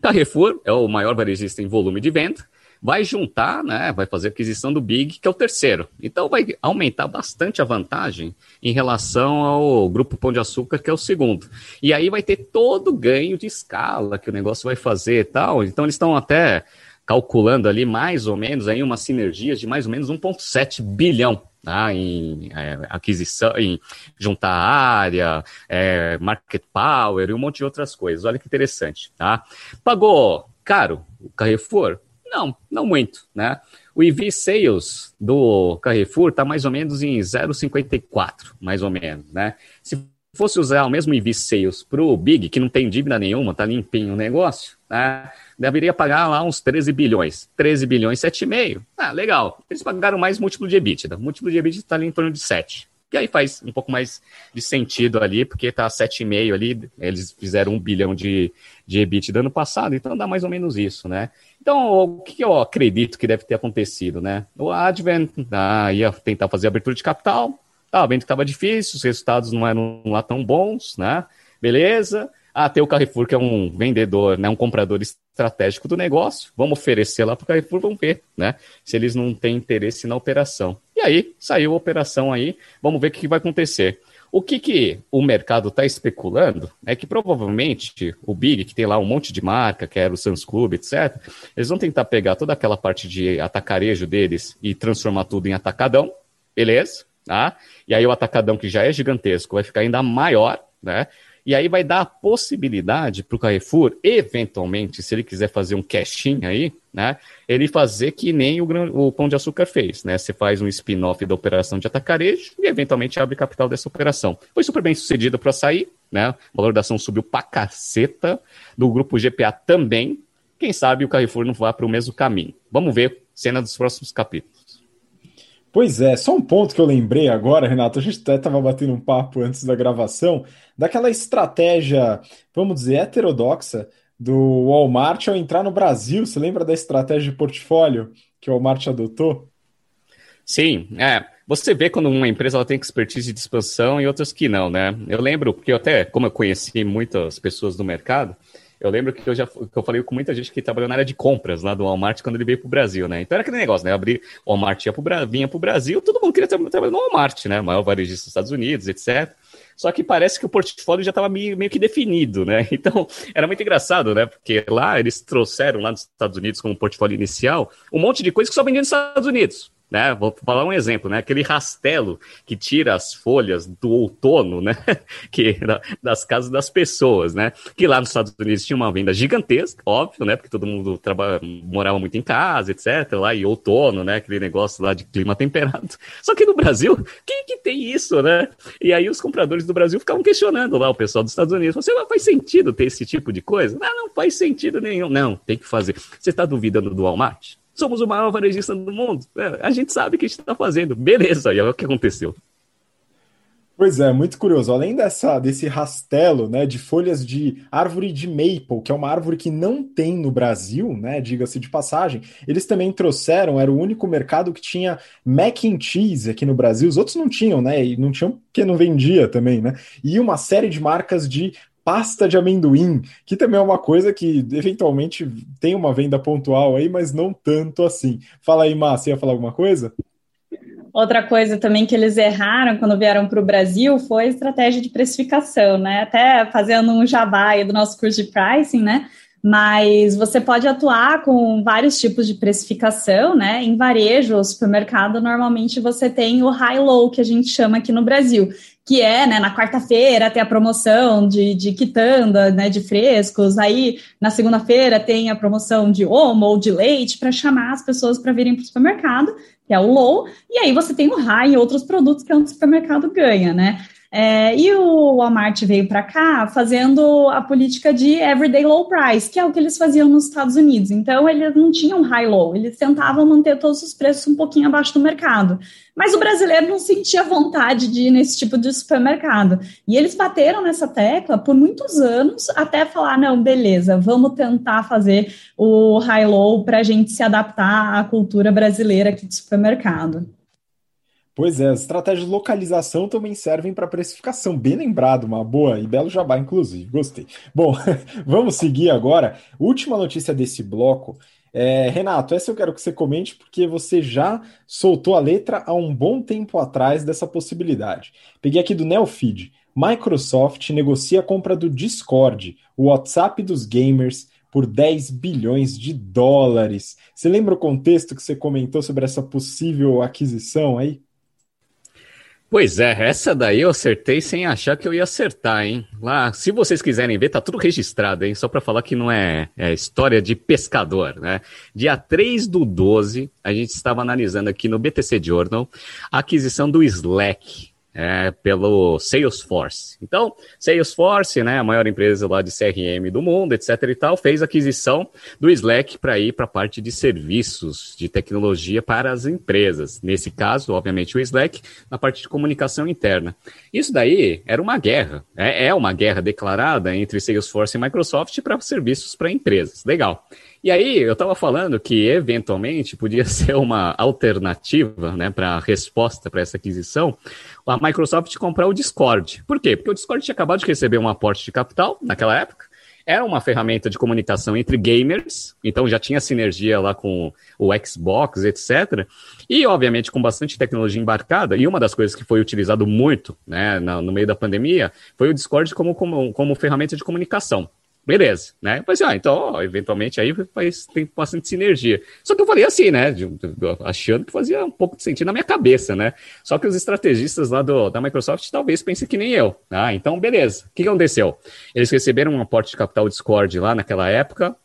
Carrefour é o maior varejista em volume de venda, vai juntar, né, vai fazer aquisição do Big, que é o terceiro. Então vai aumentar bastante a vantagem em relação ao Grupo Pão de Açúcar, que é o segundo. E aí vai ter todo o ganho de escala que o negócio vai fazer e tal. Então eles estão até calculando ali mais ou menos aí uma sinergia de mais ou menos 1,7 bilhão tá? em é, aquisição, em juntar área, é, market power e um monte de outras coisas. Olha que interessante, tá? Pagou caro o Carrefour? Não, não muito, né? O EV Sales do Carrefour está mais ou menos em 0,54, mais ou menos, né? Se fosse usar o mesmo EV Sales para o Big, que não tem dívida nenhuma, tá limpinho o negócio, né? Deveria pagar lá uns 13 bilhões. 13 bilhões, 7,5. Ah, legal. Eles pagaram mais múltiplo de EBITDA. O múltiplo de EBITDA está ali em torno de 7. Que aí faz um pouco mais de sentido ali, porque tá 7,5 ali, eles fizeram um bilhão de, de EBIT do ano passado, então dá mais ou menos isso, né? Então, o que eu acredito que deve ter acontecido, né? O Advent ah, ia tentar fazer abertura de capital, estava vendo que estava difícil, os resultados não eram lá tão bons, né? Beleza. Ah, tem o Carrefour, que é um vendedor, né, um comprador estratégico do negócio. Vamos oferecer lá para o Carrefour, vamos ver, né? Se eles não têm interesse na operação. Aí, saiu a operação aí, vamos ver o que vai acontecer. O que, que o mercado está especulando é que provavelmente o Big, que tem lá um monte de marca, que era o Sans Club, etc., eles vão tentar pegar toda aquela parte de atacarejo deles e transformar tudo em atacadão, beleza? Tá? E aí o atacadão, que já é gigantesco, vai ficar ainda maior, né? E aí vai dar a possibilidade para o Carrefour, eventualmente, se ele quiser fazer um cashin aí, né? Ele fazer que nem o, o Pão de Açúcar fez, né? Você faz um spin-off da operação de atacarejo e eventualmente abre capital dessa operação. Foi super bem sucedido para sair, né? O valor da ação subiu pra caceta, do grupo GPA também. Quem sabe o Carrefour não vá para o mesmo caminho. Vamos ver cena dos próximos capítulos. Pois é, só um ponto que eu lembrei agora, Renato. A gente até estava batendo um papo antes da gravação, daquela estratégia, vamos dizer, heterodoxa do Walmart ao entrar no Brasil. Você lembra da estratégia de portfólio que o Walmart adotou? Sim, é. Você vê quando uma empresa tem expertise de expansão e outras que não, né? Eu lembro, porque eu até, como eu conheci muitas pessoas do mercado, eu lembro que eu já que eu falei com muita gente que trabalhou na área de compras lá do Walmart quando ele veio para o Brasil, né? Então era aquele negócio, né? Abrir, o Walmart ia pro, vinha para o Brasil, todo mundo queria tra trabalhar no Walmart, né? Maior varejista dos Estados Unidos, etc. Só que parece que o portfólio já estava meio, meio que definido, né? Então era muito engraçado, né? Porque lá eles trouxeram lá nos Estados Unidos como portfólio inicial um monte de coisa que só vendia nos Estados Unidos né? Vou falar um exemplo, né? Aquele rastelo que tira as folhas do outono, né? Que das casas das pessoas, né? Que lá nos Estados Unidos tinha uma venda gigantesca, óbvio, né? Porque todo mundo trabalha, morava muito em casa, etc. Lá e outono, né? Aquele negócio lá de clima temperado. Só que no Brasil, quem que tem isso, né? E aí os compradores do Brasil ficavam questionando lá o pessoal dos Estados Unidos. Você faz sentido ter esse tipo de coisa? Não, não faz sentido nenhum. Não, tem que fazer. Você está duvidando do Walmart? Somos o maior varejista do mundo. É, a gente sabe o que a gente está fazendo. Beleza, e olha o que aconteceu. Pois é, muito curioso. Além dessa, desse rastelo né, de folhas de árvore de maple, que é uma árvore que não tem no Brasil, né, diga-se de passagem, eles também trouxeram, era o único mercado que tinha mac and cheese aqui no Brasil. Os outros não tinham, né? E não tinham porque não vendia também, né? E uma série de marcas de pasta de amendoim, que também é uma coisa que eventualmente tem uma venda pontual aí, mas não tanto assim. Fala aí, Márcia, ia falar alguma coisa? Outra coisa também que eles erraram quando vieram para o Brasil foi estratégia de precificação, né? Até fazendo um jabá do nosso curso de pricing, né? Mas você pode atuar com vários tipos de precificação, né? Em varejo, supermercado, normalmente você tem o high-low, que a gente chama aqui no Brasil, que é, né, na quarta-feira tem a promoção de, de quitanda, né, de frescos, aí na segunda-feira tem a promoção de omo ou de leite para chamar as pessoas para virem para o supermercado, que é o low, e aí você tem o high e outros produtos que é o supermercado ganha, né? É, e o Walmart veio para cá fazendo a política de everyday low price, que é o que eles faziam nos Estados Unidos. Então, eles não tinham high low, eles tentavam manter todos os preços um pouquinho abaixo do mercado. Mas o brasileiro não sentia vontade de ir nesse tipo de supermercado. E eles bateram nessa tecla por muitos anos até falar: não, beleza, vamos tentar fazer o high low para a gente se adaptar à cultura brasileira aqui de supermercado. Pois é, as estratégias de localização também servem para precificação. Bem lembrado, uma boa e belo jabá, inclusive. Gostei. Bom, vamos seguir agora. Última notícia desse bloco. É, Renato, essa eu quero que você comente porque você já soltou a letra há um bom tempo atrás dessa possibilidade. Peguei aqui do Neofeed. Microsoft negocia a compra do Discord, o WhatsApp dos gamers, por 10 bilhões de dólares. Você lembra o contexto que você comentou sobre essa possível aquisição aí? Pois é, essa daí eu acertei sem achar que eu ia acertar, hein? Lá, se vocês quiserem ver, tá tudo registrado, hein? Só para falar que não é, é, história de pescador, né? Dia 3 do 12, a gente estava analisando aqui no BTC Journal a aquisição do Slack, é, pelo Salesforce. Então, Salesforce, né, a maior empresa lá de CRM do mundo, etc e tal, fez aquisição do Slack para ir para a parte de serviços de tecnologia para as empresas. Nesse caso, obviamente, o Slack na parte de comunicação interna. Isso daí era uma guerra, é, é uma guerra declarada entre Salesforce e Microsoft para serviços para empresas. Legal. E aí, eu estava falando que, eventualmente, podia ser uma alternativa né, para a resposta para essa aquisição, a Microsoft comprar o Discord. Por quê? Porque o Discord tinha acabado de receber um aporte de capital naquela época, era uma ferramenta de comunicação entre gamers, então já tinha sinergia lá com o Xbox, etc. E, obviamente, com bastante tecnologia embarcada, e uma das coisas que foi utilizado muito né, no meio da pandemia foi o Discord como, como, como ferramenta de comunicação. Beleza, né? Assim, ah, então, ó, eventualmente aí faz, tem bastante sinergia. Só que eu falei assim, né? De, de, achando que fazia um pouco de sentido na minha cabeça, né? Só que os estrategistas lá do, da Microsoft talvez pensem que nem eu. Ah, então, beleza. O que, aconteceu? Eles receberam um aporte de capital Discord lá naquela época,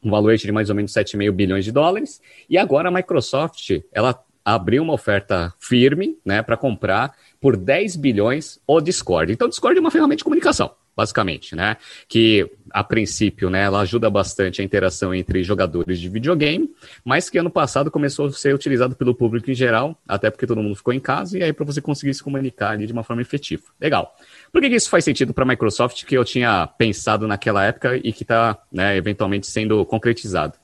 um valuation de mais ou menos 7,5 bilhões de dólares, e agora a Microsoft, ela abriu uma oferta firme, né, para comprar por 10 bilhões o Discord. Então, o Discord é uma ferramenta de comunicação basicamente, né? Que a princípio, né, ela ajuda bastante a interação entre jogadores de videogame, mas que ano passado começou a ser utilizado pelo público em geral, até porque todo mundo ficou em casa e aí para você conseguir se comunicar ali de uma forma efetiva. Legal. Por que, que isso faz sentido para a Microsoft que eu tinha pensado naquela época e que está, né, eventualmente sendo concretizado?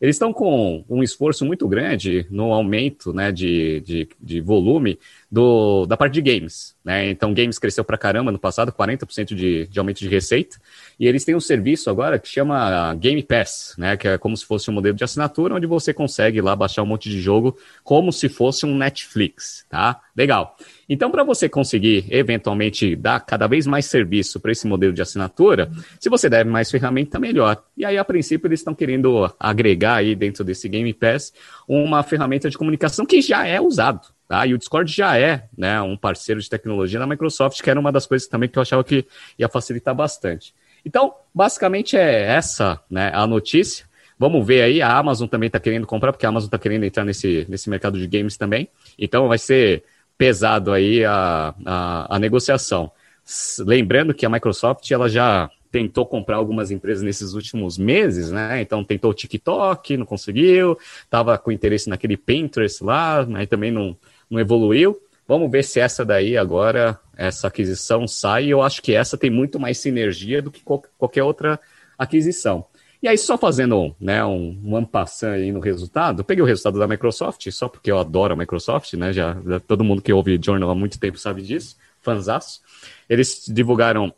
Eles estão com um esforço muito grande no aumento né, de, de, de volume do, da parte de games. Né? Então, games cresceu para caramba no passado, 40% de, de aumento de receita. E eles têm um serviço agora que chama Game Pass, né? que é como se fosse um modelo de assinatura, onde você consegue lá baixar um monte de jogo como se fosse um Netflix. Tá? Legal. Então, para você conseguir eventualmente dar cada vez mais serviço para esse modelo de assinatura, se você der mais ferramenta, melhor. E aí, a princípio, eles estão querendo agregar aí dentro desse Game Pass uma ferramenta de comunicação que já é usado. Tá? E o Discord já é né, um parceiro de tecnologia da Microsoft, que era uma das coisas também que eu achava que ia facilitar bastante. Então, basicamente é essa né, a notícia. Vamos ver aí, a Amazon também está querendo comprar, porque a Amazon está querendo entrar nesse, nesse mercado de games também. Então vai ser pesado aí a, a, a negociação. Lembrando que a Microsoft ela já tentou comprar algumas empresas nesses últimos meses, né? Então tentou o TikTok, não conseguiu, estava com interesse naquele Pinterest lá, mas também não, não evoluiu. Vamos ver se essa daí agora, essa aquisição sai. Eu acho que essa tem muito mais sinergia do que qualquer outra aquisição. E aí, só fazendo né, um, um aí no resultado, peguei o resultado da Microsoft, só porque eu adoro a Microsoft, né? Já todo mundo que ouve Journal há muito tempo sabe disso, fanzaço. Eles divulgaram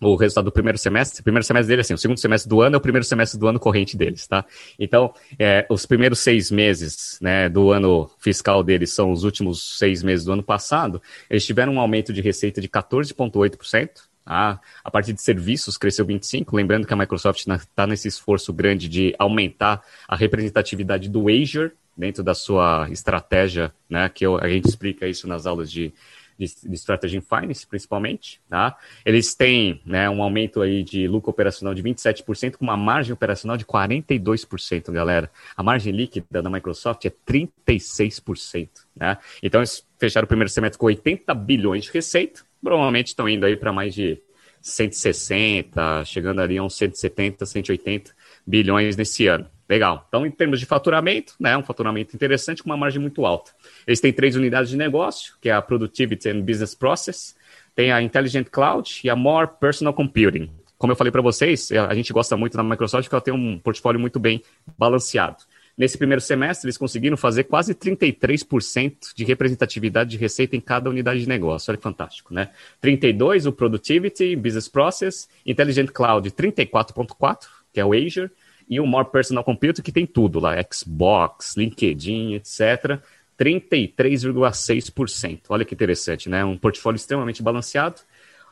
o resultado do primeiro semestre. O primeiro semestre dele, assim, o segundo semestre do ano é o primeiro semestre do ano corrente deles, tá? Então, é, os primeiros seis meses né, do ano fiscal deles são os últimos seis meses do ano passado. Eles tiveram um aumento de receita de 14,8%. Ah, a partir de serviços cresceu 25%. Lembrando que a Microsoft está nesse esforço grande de aumentar a representatividade do Azure dentro da sua estratégia, né? Que eu, a gente explica isso nas aulas de, de, de Strategy in Finance, principalmente. Tá? Eles têm né, um aumento aí de lucro operacional de 27%, com uma margem operacional de 42%, galera. A margem líquida da Microsoft é 36%. Né? Então, eles fecharam o primeiro semestre com 80 bilhões de receita, provavelmente estão indo aí para mais de 160, chegando ali a uns 170, 180 bilhões nesse ano. Legal. Então, em termos de faturamento, né, um faturamento interessante com uma margem muito alta. Eles têm três unidades de negócio, que é a Productivity and Business Process, tem a Intelligent Cloud e a More Personal Computing. Como eu falei para vocês, a gente gosta muito da Microsoft porque ela tem um portfólio muito bem balanceado. Nesse primeiro semestre, eles conseguiram fazer quase 33% de representatividade de receita em cada unidade de negócio. Olha que fantástico, né? 32% o Productivity, Business Process, Intelligent Cloud 34,4%, que é o Azure, e o More Personal Computer, que tem tudo lá, Xbox, LinkedIn, etc., 33,6%. Olha que interessante, né? Um portfólio extremamente balanceado.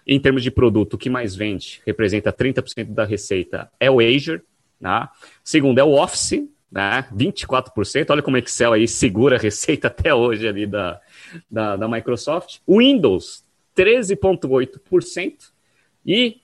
Em termos de produto, o que mais vende, representa 30% da receita, é o Azure. Né? Segundo é o Office, né? 24%. Olha como o Excel aí segura a receita até hoje ali da, da, da Microsoft. Windows, 13,8%. E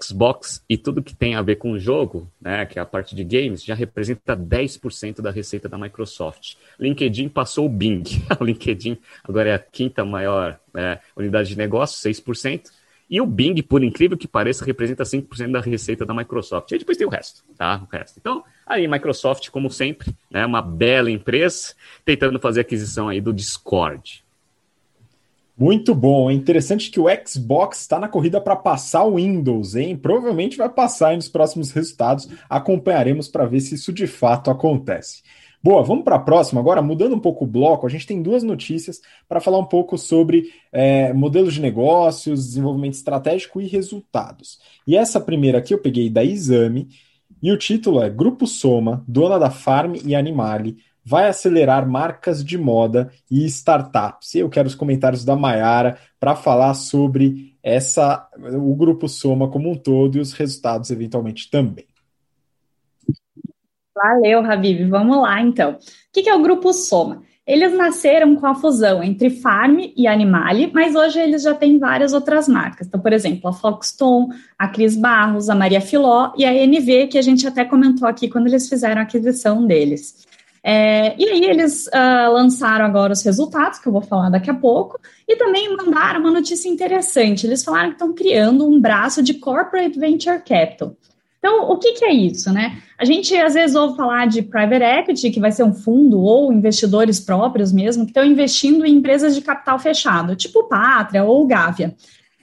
Xbox e tudo que tem a ver com o jogo, né, que é a parte de games, já representa 10% da receita da Microsoft. LinkedIn passou o Bing. o LinkedIn agora é a quinta maior é, unidade de negócio, 6%. E o Bing, por incrível que pareça, representa 5% da receita da Microsoft. E depois tem o resto, tá? O resto. Então, aí Microsoft, como sempre, é né, uma bela empresa, tentando fazer aquisição aí do Discord. Muito bom. É interessante que o Xbox está na corrida para passar o Windows, hein? Provavelmente vai passar nos próximos resultados. Acompanharemos para ver se isso de fato acontece. Boa, vamos para a próxima. Agora, mudando um pouco o bloco, a gente tem duas notícias para falar um pouco sobre é, modelos de negócios, desenvolvimento estratégico e resultados. E essa primeira aqui eu peguei da Exame, e o título é Grupo Soma, dona da Farm e Animale, vai acelerar marcas de moda e startups. Eu quero os comentários da Maiara para falar sobre essa o grupo Soma como um todo e os resultados eventualmente também. Valeu, Habib. Vamos lá, então. O que é o grupo Soma? Eles nasceram com a fusão entre Farm e Animale, mas hoje eles já têm várias outras marcas. Então, por exemplo, a Foxton, a Cris Barros, a Maria Filó e a NV, que a gente até comentou aqui quando eles fizeram a aquisição deles. É, e aí eles uh, lançaram agora os resultados, que eu vou falar daqui a pouco, e também mandaram uma notícia interessante. Eles falaram que estão criando um braço de Corporate Venture Capital. Então, o que, que, é isso, né? A gente às vezes ouve falar de private equity, que vai ser um fundo ou investidores próprios mesmo, que estão investindo em empresas de capital fechado, tipo Pátria ou Gávea.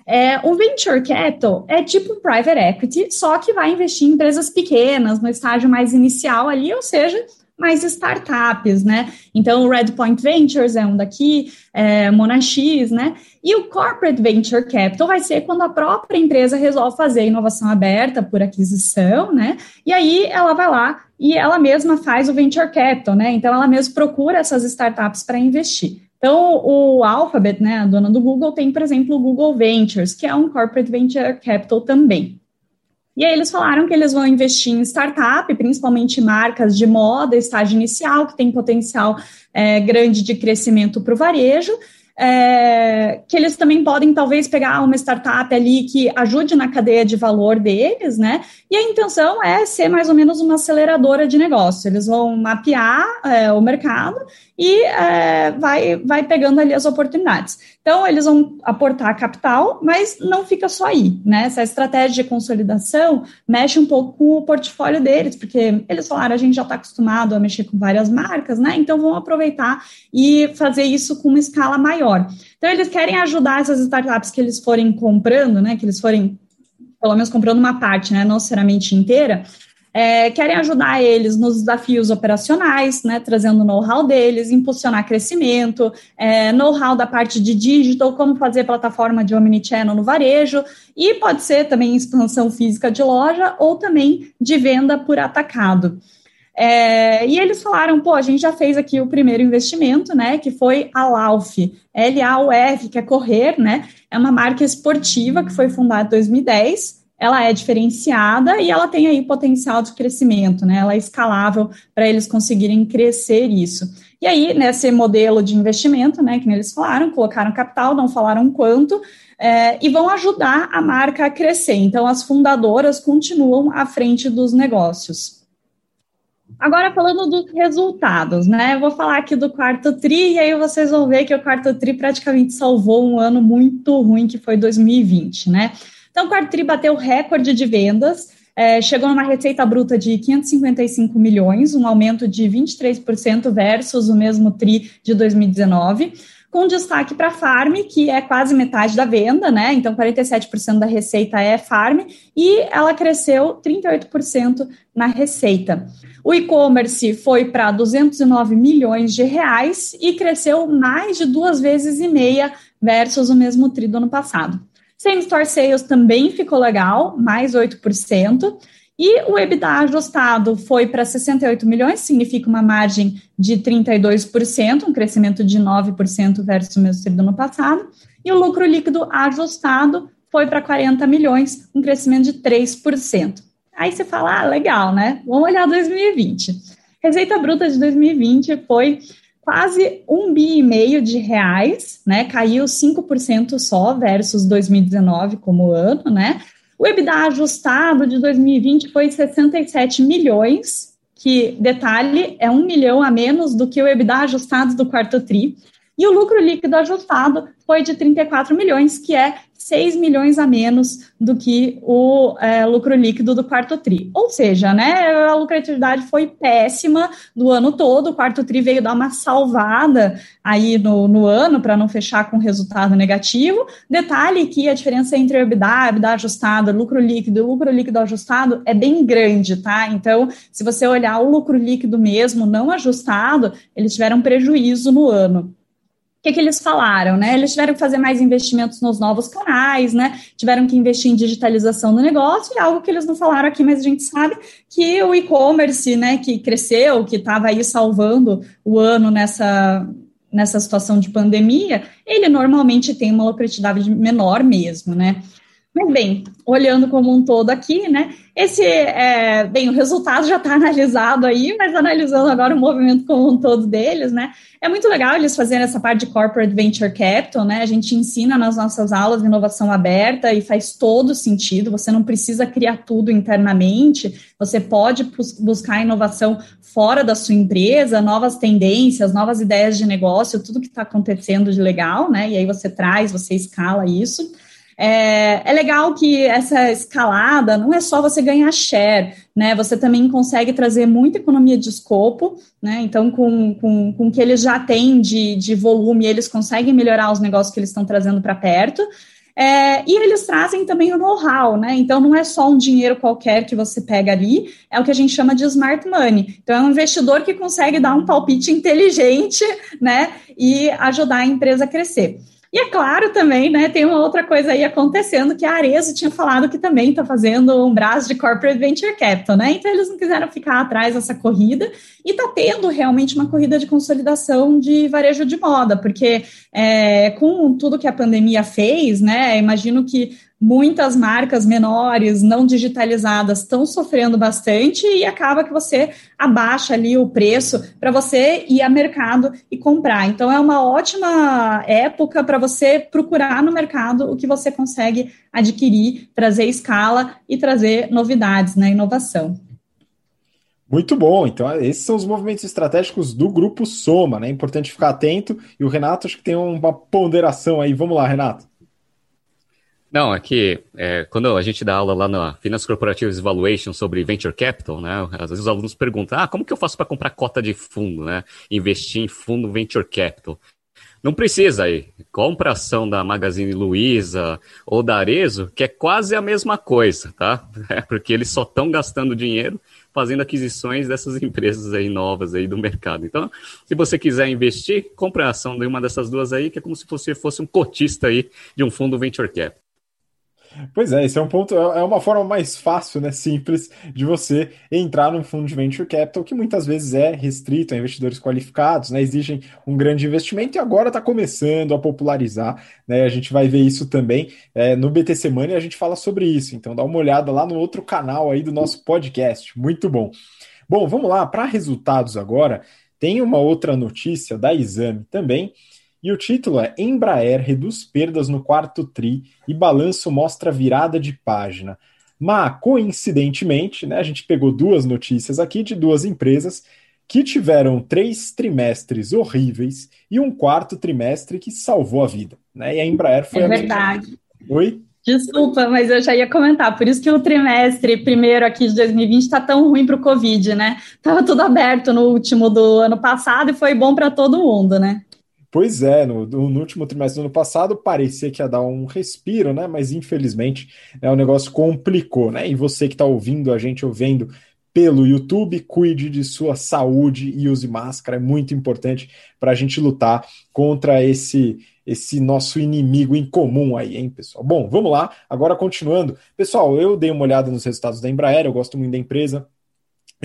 É, o venture capital é tipo um private equity, só que vai investir em empresas pequenas, no estágio mais inicial ali, ou seja, mais startups, né? Então, o Red Point Ventures é um daqui, é, Monax, né? E o Corporate Venture Capital vai ser quando a própria empresa resolve fazer inovação aberta por aquisição, né? E aí ela vai lá e ela mesma faz o Venture Capital, né? Então, ela mesma procura essas startups para investir. Então, o Alphabet, né, a dona do Google, tem, por exemplo, o Google Ventures, que é um corporate venture capital também. E aí eles falaram que eles vão investir em startup, principalmente marcas de moda, estágio inicial, que tem potencial é, grande de crescimento para o varejo, é, que eles também podem talvez pegar uma startup ali que ajude na cadeia de valor deles, né? E a intenção é ser mais ou menos uma aceleradora de negócio. Eles vão mapear é, o mercado e é, vai, vai pegando ali as oportunidades. Então, eles vão aportar capital, mas não fica só aí, né? Essa estratégia de consolidação mexe um pouco com o portfólio deles, porque eles falaram, a gente já está acostumado a mexer com várias marcas, né? Então, vão aproveitar e fazer isso com uma escala maior. Então, eles querem ajudar essas startups que eles forem comprando, né? Que eles forem, pelo menos, comprando uma parte, né? Não necessariamente inteira, é, querem ajudar eles nos desafios operacionais, né, trazendo know-how deles, impulsionar crescimento, é, know-how da parte de digital, como fazer plataforma de omnichannel no varejo, e pode ser também expansão física de loja ou também de venda por atacado. É, e eles falaram, pô, a gente já fez aqui o primeiro investimento, né, que foi a Lauf, L-A-U-F, que é correr, né, é uma marca esportiva que foi fundada em 2010, ela é diferenciada e ela tem aí potencial de crescimento, né? Ela é escalável para eles conseguirem crescer isso. E aí, nesse modelo de investimento, né, que eles falaram, colocaram capital, não falaram quanto, é, e vão ajudar a marca a crescer. Então, as fundadoras continuam à frente dos negócios. Agora, falando dos resultados, né? Eu vou falar aqui do quarto TRI, e aí vocês vão ver que o quarto TRI praticamente salvou um ano muito ruim, que foi 2020, né? Então, o quarto TRI bateu recorde de vendas, é, chegou numa receita bruta de 555 milhões, um aumento de 23% versus o mesmo TRI de 2019 com destaque para Farm, que é quase metade da venda, né? Então, 47% da receita é Farm, e ela cresceu 38% na receita. O e-commerce foi para 209 milhões de reais e cresceu mais de duas vezes e meia versus o mesmo tri do ano passado. Same Store Sales também ficou legal, mais 8%. E o EBITDA ajustado foi para 68 milhões, significa uma margem de 32%, um crescimento de 9% versus o mesmo período do ano passado. E o lucro líquido ajustado foi para 40 milhões, um crescimento de 3%. Aí você fala, ah, legal, né? Vamos olhar 2020. Receita bruta de 2020 foi quase um bi e meio de reais, né? Caiu 5% só versus 2019 como ano, né? O EBITDA ajustado de 2020 foi 67 milhões, que, detalhe, é um milhão a menos do que o EBITDA ajustado do quarto TRI. E o lucro líquido ajustado foi de 34 milhões, que é 6 milhões a menos do que o é, lucro líquido do quarto TRI. Ou seja, né, a lucratividade foi péssima do ano todo, o quarto TRI veio dar uma salvada aí no, no ano para não fechar com resultado negativo. Detalhe que a diferença entre EBITDA, EBITDA ajustado, lucro líquido e lucro líquido ajustado é bem grande, tá? Então, se você olhar o lucro líquido mesmo, não ajustado, eles tiveram prejuízo no ano que, que eles falaram, né? Eles tiveram que fazer mais investimentos nos novos canais, né? Tiveram que investir em digitalização do negócio, e algo que eles não falaram aqui, mas a gente sabe que o e-commerce, né, que cresceu, que estava aí salvando o ano nessa, nessa situação de pandemia, ele normalmente tem uma lucratividade menor mesmo, né? Mas bem, olhando como um todo aqui, né? Esse, é, bem, o resultado já está analisado aí, mas analisando agora o movimento como um todo deles, né? É muito legal eles fazerem essa parte de corporate venture capital, né? A gente ensina nas nossas aulas inovação aberta e faz todo sentido. Você não precisa criar tudo internamente. Você pode buscar inovação fora da sua empresa, novas tendências, novas ideias de negócio, tudo que está acontecendo de legal, né? E aí você traz, você escala isso. É, é, legal que essa escalada não é só você ganhar share, né? Você também consegue trazer muita economia de escopo, né? Então, com, com, com o que eles já têm de, de volume, eles conseguem melhorar os negócios que eles estão trazendo para perto. É, e eles trazem também o know-how, né? Então não é só um dinheiro qualquer que você pega ali, é o que a gente chama de smart money. Então é um investidor que consegue dar um palpite inteligente, né? E ajudar a empresa a crescer. E é claro também, né, tem uma outra coisa aí acontecendo que a Arezo tinha falado que também está fazendo um braço de corporate venture capital, né? Então eles não quiseram ficar atrás dessa corrida e está tendo realmente uma corrida de consolidação de varejo de moda, porque é, com tudo que a pandemia fez, né? Imagino que muitas marcas menores, não digitalizadas, estão sofrendo bastante e acaba que você abaixa ali o preço para você ir a mercado e comprar. Então, é uma ótima época para você procurar no mercado o que você consegue adquirir, trazer escala e trazer novidades, né, inovação. Muito bom. Então, esses são os movimentos estratégicos do grupo Soma, né? Importante ficar atento. E o Renato acho que tem uma ponderação aí. Vamos lá, Renato. Não, é que é, quando a gente dá aula lá na Finance Corporative Evaluation sobre Venture Capital, né, às vezes os alunos perguntam, ah, como que eu faço para comprar cota de fundo, né, investir em fundo Venture Capital? Não precisa aí, compra ação da Magazine Luiza ou da Arezo, que é quase a mesma coisa, tá? É porque eles só estão gastando dinheiro fazendo aquisições dessas empresas aí novas aí do mercado. Então, se você quiser investir, compre a ação de uma dessas duas aí, que é como se você fosse um cotista aí de um fundo Venture Capital. Pois é, esse é um ponto, é, é uma forma mais fácil, né, simples, de você entrar num fundo de venture capital que muitas vezes é restrito a investidores qualificados, né, exigem um grande investimento e agora está começando a popularizar, né, a gente vai ver isso também é, no BTC Money, a gente fala sobre isso, então dá uma olhada lá no outro canal aí do nosso podcast, muito bom. Bom, vamos lá, para resultados agora, tem uma outra notícia da Exame também, e o título é Embraer reduz perdas no quarto TRI e balanço mostra virada de página. Mas, coincidentemente, né, a gente pegou duas notícias aqui de duas empresas que tiveram três trimestres horríveis e um quarto trimestre que salvou a vida. Né? E a Embraer foi é a verdade. Oi? Desculpa, mas eu já ia comentar. Por isso que o trimestre primeiro aqui de 2020 está tão ruim para o Covid, né? Tava tudo aberto no último do ano passado e foi bom para todo mundo, né? Pois é, no, no, último trimestre do ano passado parecia que ia dar um respiro, né? Mas infelizmente é, o negócio complicou, né? E você que está ouvindo a gente ouvindo pelo YouTube, cuide de sua saúde e use máscara, é muito importante para a gente lutar contra esse esse nosso inimigo em comum aí, hein, pessoal? Bom, vamos lá, agora continuando. Pessoal, eu dei uma olhada nos resultados da Embraer, eu gosto muito da empresa,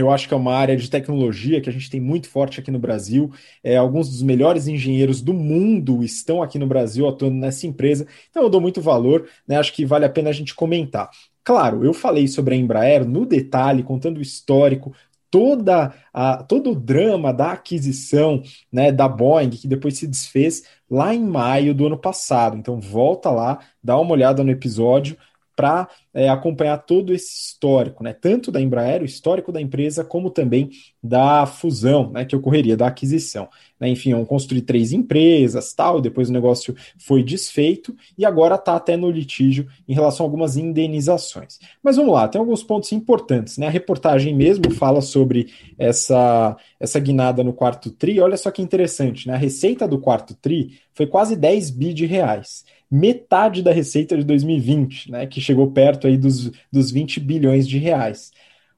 eu acho que é uma área de tecnologia que a gente tem muito forte aqui no Brasil. É, alguns dos melhores engenheiros do mundo estão aqui no Brasil atuando nessa empresa. Então eu dou muito valor, né? Acho que vale a pena a gente comentar. Claro, eu falei sobre a Embraer no detalhe, contando o histórico, toda a, todo o drama da aquisição né, da Boeing, que depois se desfez lá em maio do ano passado. Então volta lá, dá uma olhada no episódio para é, acompanhar todo esse histórico, né? Tanto da Embraer, o histórico da empresa, como também da fusão, né? Que ocorreria, da aquisição. Né? Enfim, vão construir três empresas, tal, depois o negócio foi desfeito e agora está até no litígio em relação a algumas indenizações. Mas vamos lá, tem alguns pontos importantes, né? A reportagem mesmo fala sobre essa, essa guinada no quarto TRI. Olha só que interessante, né? A receita do quarto TRI foi quase 10 bi de reais metade da receita de 2020, né, que chegou perto aí dos, dos 20 bilhões de reais.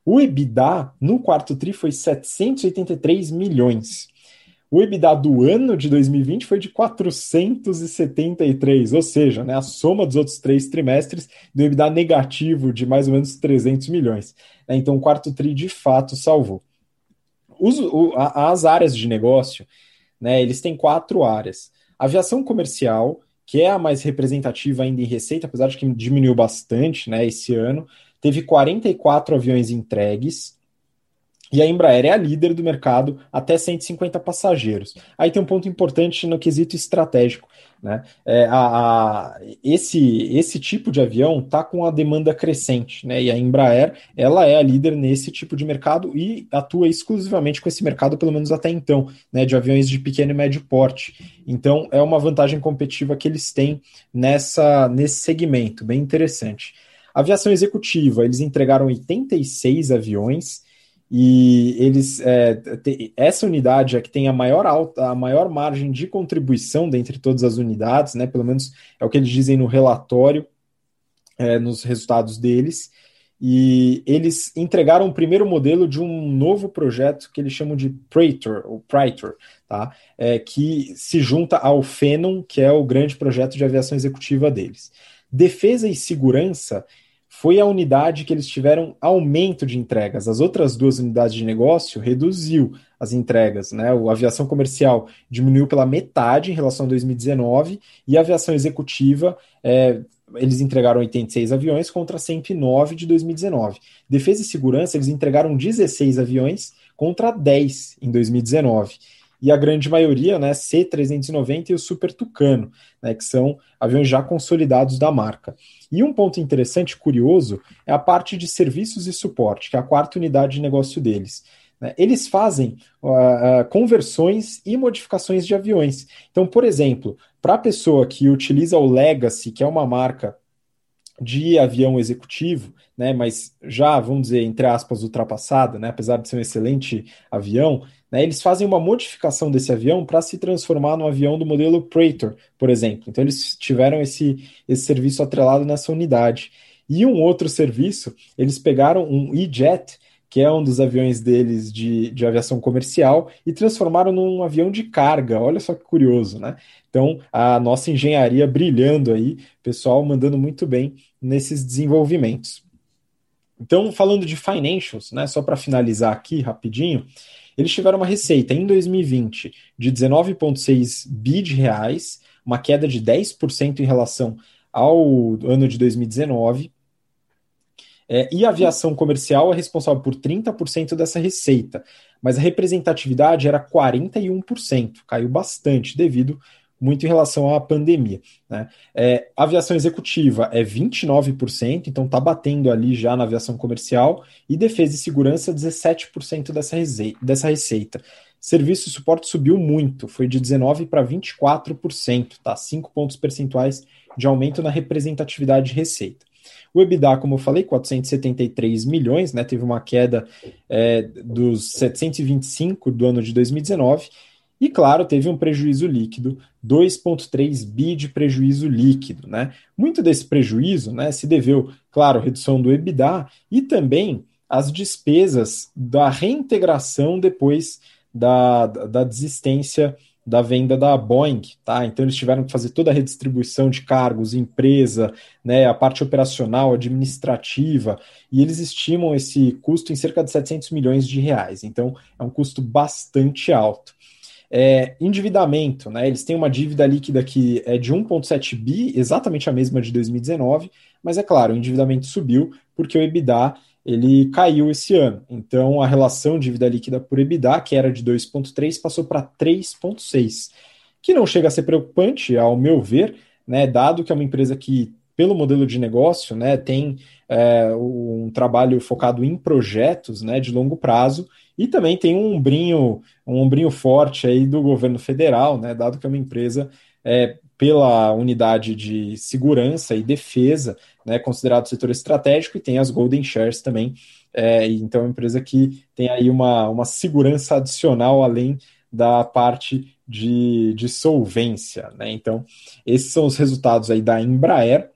O EBITDA no quarto TRI foi 783 milhões. O EBITDA do ano de 2020 foi de 473, ou seja, né, a soma dos outros três trimestres deu EBITDA negativo de mais ou menos 300 milhões. Né, então, o quarto TRI de fato salvou. Os, o, as áreas de negócio, né, eles têm quatro áreas: aviação comercial, que é a mais representativa ainda em receita, apesar de que diminuiu bastante né, esse ano. Teve 44 aviões entregues. E a Embraer é a líder do mercado, até 150 passageiros. Aí tem um ponto importante no quesito estratégico. Né? É, a, a, esse, esse tipo de avião está com a demanda crescente, né? e a Embraer ela é a líder nesse tipo de mercado e atua exclusivamente com esse mercado, pelo menos até então, né? de aviões de pequeno e médio porte. Então é uma vantagem competitiva que eles têm nessa, nesse segmento, bem interessante. Aviação executiva, eles entregaram 86 aviões, e eles é, te, essa unidade é que tem a maior alta, a maior margem de contribuição dentre todas as unidades, né? Pelo menos é o que eles dizem no relatório, é, nos resultados deles. E eles entregaram o primeiro modelo de um novo projeto que eles chamam de Praetor, ou Praetor, tá? É, que se junta ao Phenom, que é o grande projeto de aviação executiva deles. Defesa e segurança foi a unidade que eles tiveram aumento de entregas. As outras duas unidades de negócio reduziu as entregas, né? A aviação comercial diminuiu pela metade em relação a 2019 e a aviação executiva é, eles entregaram 86 aviões contra 109 de 2019. Defesa e segurança eles entregaram 16 aviões contra 10 em 2019 e a grande maioria, né, C390 e o Super Tucano, né, que são aviões já consolidados da marca. E um ponto interessante, curioso, é a parte de serviços e suporte, que é a quarta unidade de negócio deles. Né. Eles fazem uh, conversões e modificações de aviões. Então, por exemplo, para a pessoa que utiliza o Legacy, que é uma marca de avião executivo, né, mas já, vamos dizer, entre aspas, ultrapassada, né, apesar de ser um excelente avião, né, eles fazem uma modificação desse avião para se transformar no avião do modelo Praetor, por exemplo. Então, eles tiveram esse, esse serviço atrelado nessa unidade. E um outro serviço, eles pegaram um E-Jet, que é um dos aviões deles de, de aviação comercial, e transformaram num avião de carga. Olha só que curioso, né? Então, a nossa engenharia brilhando aí, pessoal mandando muito bem nesses desenvolvimentos. Então, falando de financials, né, só para finalizar aqui rapidinho, eles tiveram uma receita em 2020 de 19,6 bi de reais, uma queda de 10% em relação ao ano de 2019. É, e a aviação comercial é responsável por 30% dessa receita, mas a representatividade era 41%, caiu bastante devido muito em relação à pandemia. Né? É, aviação executiva é 29%, então está batendo ali já na aviação comercial, e defesa e segurança 17% dessa, dessa receita. Serviço e suporte subiu muito, foi de 19% para 24%, tá? 5 pontos percentuais de aumento na representatividade de receita. O EBITDA, como eu falei, 473 milhões, né? Teve uma queda é, dos 725 do ano de 2019 e, claro, teve um prejuízo líquido, 2,3 bi de prejuízo líquido. Né? Muito desse prejuízo né, se deveu, claro, redução do EBITDA e também às despesas da reintegração depois da, da desistência da venda da Boeing, tá? Então eles tiveram que fazer toda a redistribuição de cargos, empresa, né, a parte operacional, administrativa, e eles estimam esse custo em cerca de 700 milhões de reais. Então é um custo bastante alto. É, endividamento, né? Eles têm uma dívida líquida que é de 1,7 bi, exatamente a mesma de 2019, mas é claro, o endividamento subiu porque o EBITDA ele caiu esse ano. Então a relação dívida líquida por EBITDA, que era de 2,3, passou para 3,6, que não chega a ser preocupante, ao meu ver, né? Dado que é uma empresa que pelo modelo de negócio, né, tem é, um trabalho focado em projetos né, de longo prazo e também tem um ombrinho, um ombrinho forte aí do governo federal, né, dado que é uma empresa é, pela unidade de segurança e defesa, né, considerado setor estratégico, e tem as Golden Shares também. É, então, é uma empresa que tem aí uma, uma segurança adicional além da parte de, de solvência. Né? Então, esses são os resultados aí da Embraer,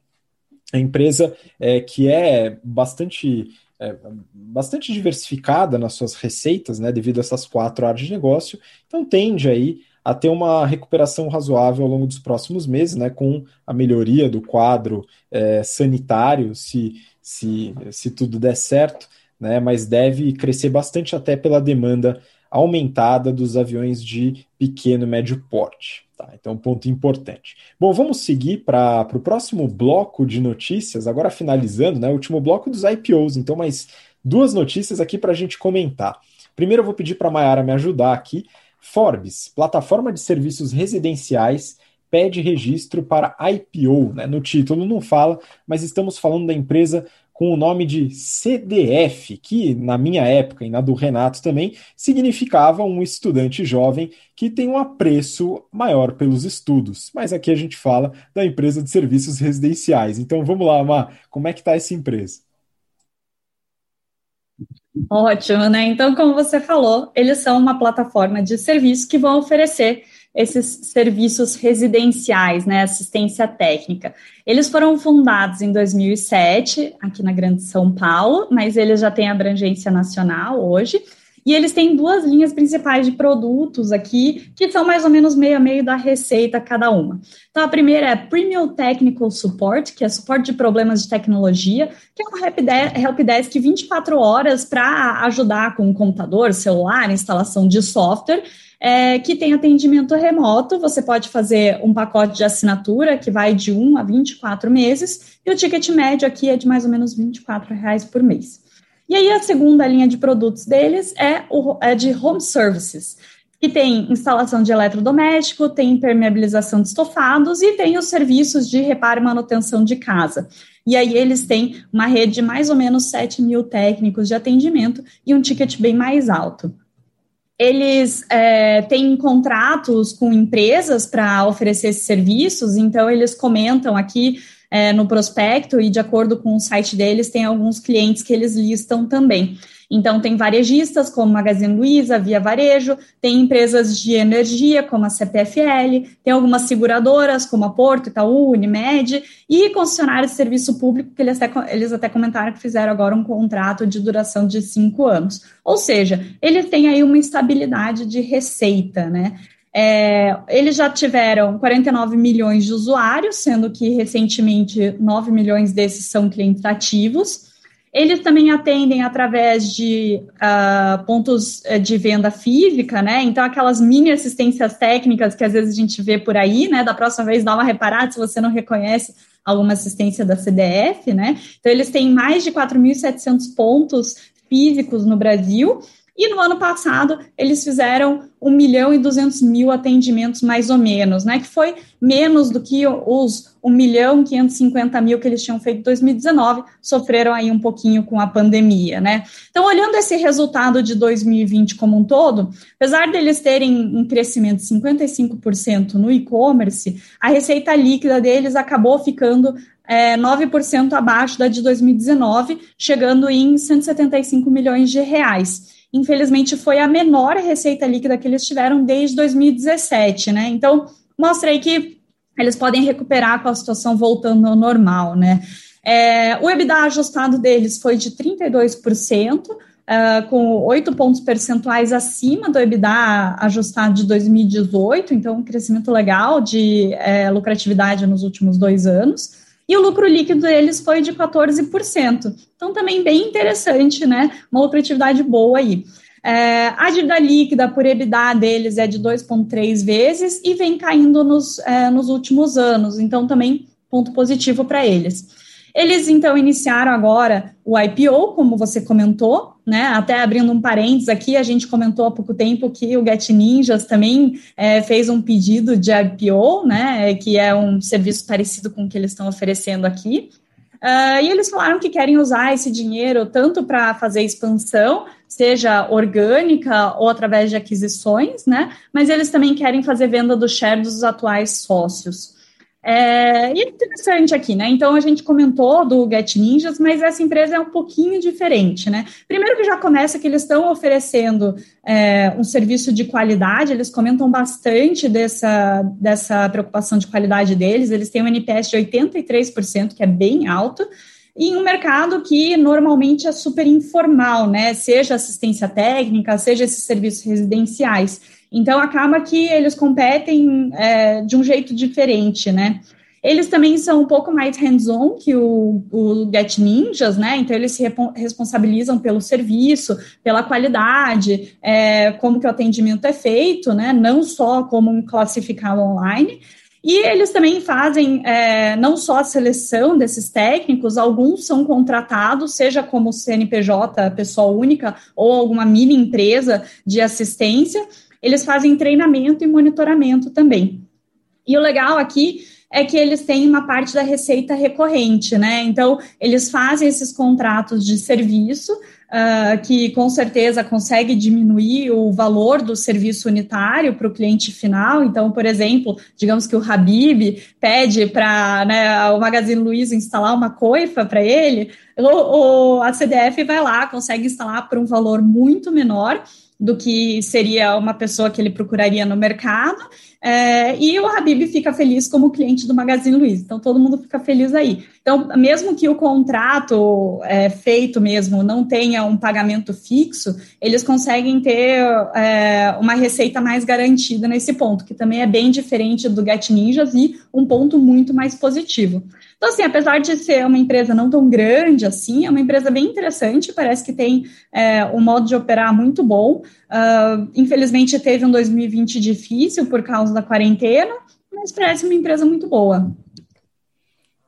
a empresa é, que é bastante é, bastante diversificada nas suas receitas, né, devido a essas quatro áreas de negócio, então tende aí a ter uma recuperação razoável ao longo dos próximos meses, né, com a melhoria do quadro é, sanitário, se, se, se tudo der certo, né, mas deve crescer bastante até pela demanda aumentada dos aviões de pequeno e médio porte. Tá, então, um ponto importante. Bom, vamos seguir para o próximo bloco de notícias, agora finalizando, né, o último bloco dos IPOs. Então, mais duas notícias aqui para a gente comentar. Primeiro, eu vou pedir para a Mayara me ajudar aqui. Forbes, plataforma de serviços residenciais, pede registro para IPO. Né? No título não fala, mas estamos falando da empresa com o nome de CDF, que na minha época e na do Renato também significava um estudante jovem que tem um apreço maior pelos estudos. Mas aqui a gente fala da empresa de serviços residenciais. Então vamos lá, Má, como é que está essa empresa? Ótimo, né? Então, como você falou, eles são uma plataforma de serviço que vão oferecer esses serviços residenciais, né, assistência técnica. Eles foram fundados em 2007, aqui na Grande São Paulo, mas eles já têm abrangência nacional hoje. E eles têm duas linhas principais de produtos aqui, que são mais ou menos meio a meio da receita cada uma. Então, a primeira é Premium Technical Support, que é suporte de problemas de tecnologia, que é um helpdesk 24 horas para ajudar com computador, celular, instalação de software, é, que tem atendimento remoto. Você pode fazer um pacote de assinatura que vai de 1 a 24 meses, e o ticket médio aqui é de mais ou menos 24 reais por mês. E aí a segunda linha de produtos deles é, o, é de home services, que tem instalação de eletrodoméstico, tem impermeabilização de estofados e tem os serviços de reparo e manutenção de casa. E aí eles têm uma rede de mais ou menos 7 mil técnicos de atendimento e um ticket bem mais alto. Eles é, têm contratos com empresas para oferecer esses serviços, então eles comentam aqui é, no prospecto e de acordo com o site deles, tem alguns clientes que eles listam também. Então, tem varejistas como Magazine Luiza, Via Varejo, tem empresas de energia como a CPFL, tem algumas seguradoras como a Porto, Itaú, Unimed e concessionários de serviço público que eles até, eles até comentaram que fizeram agora um contrato de duração de cinco anos. Ou seja, eles têm aí uma estabilidade de receita, né? É, eles já tiveram 49 milhões de usuários, sendo que recentemente 9 milhões desses são clientes ativos. Eles também atendem através de uh, pontos eh, de venda física, né? Então, aquelas mini assistências técnicas que às vezes a gente vê por aí, né? Da próxima vez, dá uma reparada se você não reconhece alguma assistência da CDF, né? Então, eles têm mais de 4.700 pontos físicos no Brasil e no ano passado, eles fizeram 1 milhão e 200 mil atendimentos, mais ou menos, né? Que foi menos do que os 1 milhão e 550 mil que eles tinham feito em 2019, sofreram aí um pouquinho com a pandemia, né? Então, olhando esse resultado de 2020 como um todo, apesar deles terem um crescimento de 55% no e-commerce, a receita líquida deles acabou ficando é, 9% abaixo da de 2019, chegando em 175 milhões de reais infelizmente foi a menor receita líquida que eles tiveram desde 2017, né? Então, mostra aí que eles podem recuperar com a situação voltando ao normal, né? É, o EBITDA ajustado deles foi de 32%, uh, com 8 pontos percentuais acima do EBITDA ajustado de 2018, então um crescimento legal de é, lucratividade nos últimos dois anos e o lucro líquido deles foi de 14%. Então, também bem interessante, né? Uma lucratividade boa aí. É, a dívida líquida por EBITDA deles é de 2,3 vezes e vem caindo nos, é, nos últimos anos, então também ponto positivo para eles. Eles então iniciaram agora o IPO, como você comentou, né? Até abrindo um parênteses aqui, a gente comentou há pouco tempo que o Get Ninjas também é, fez um pedido de IPO, né? Que é um serviço parecido com o que eles estão oferecendo aqui. Uh, e eles falaram que querem usar esse dinheiro tanto para fazer expansão, seja orgânica ou através de aquisições, né? Mas eles também querem fazer venda do share dos atuais sócios. É, e é interessante aqui, né? Então a gente comentou do Get Ninjas, mas essa empresa é um pouquinho diferente, né? Primeiro que já começa que eles estão oferecendo é, um serviço de qualidade, eles comentam bastante dessa, dessa preocupação de qualidade deles, eles têm um NPS de 83%, que é bem alto, em um mercado que normalmente é super informal, né? Seja assistência técnica, seja esses serviços residenciais. Então, acaba que eles competem é, de um jeito diferente, né? Eles também são um pouco mais hands-on que o, o Get Ninjas, né? Então, eles se responsabilizam pelo serviço, pela qualidade, é, como que o atendimento é feito, né? Não só como um classificado online. E eles também fazem é, não só a seleção desses técnicos, alguns são contratados, seja como CNPJ, pessoa única, ou alguma mini empresa de assistência, eles fazem treinamento e monitoramento também. E o legal aqui é que eles têm uma parte da receita recorrente, né? Então, eles fazem esses contratos de serviço, uh, que com certeza consegue diminuir o valor do serviço unitário para o cliente final. Então, por exemplo, digamos que o Habib pede para né, o Magazine Luiza instalar uma coifa para ele, o, a CDF vai lá, consegue instalar por um valor muito menor do que seria uma pessoa que ele procuraria no mercado, é, e o Habib fica feliz como cliente do Magazine Luiza. Então, todo mundo fica feliz aí. Então, mesmo que o contrato é, feito mesmo não tenha um pagamento fixo, eles conseguem ter é, uma receita mais garantida nesse ponto, que também é bem diferente do Get Ninjas e um ponto muito mais positivo. Então, assim, apesar de ser uma empresa não tão grande assim, é uma empresa bem interessante, parece que tem é, um modo de operar muito bom. Uh, infelizmente, teve um 2020 difícil por causa da quarentena, mas parece uma empresa muito boa.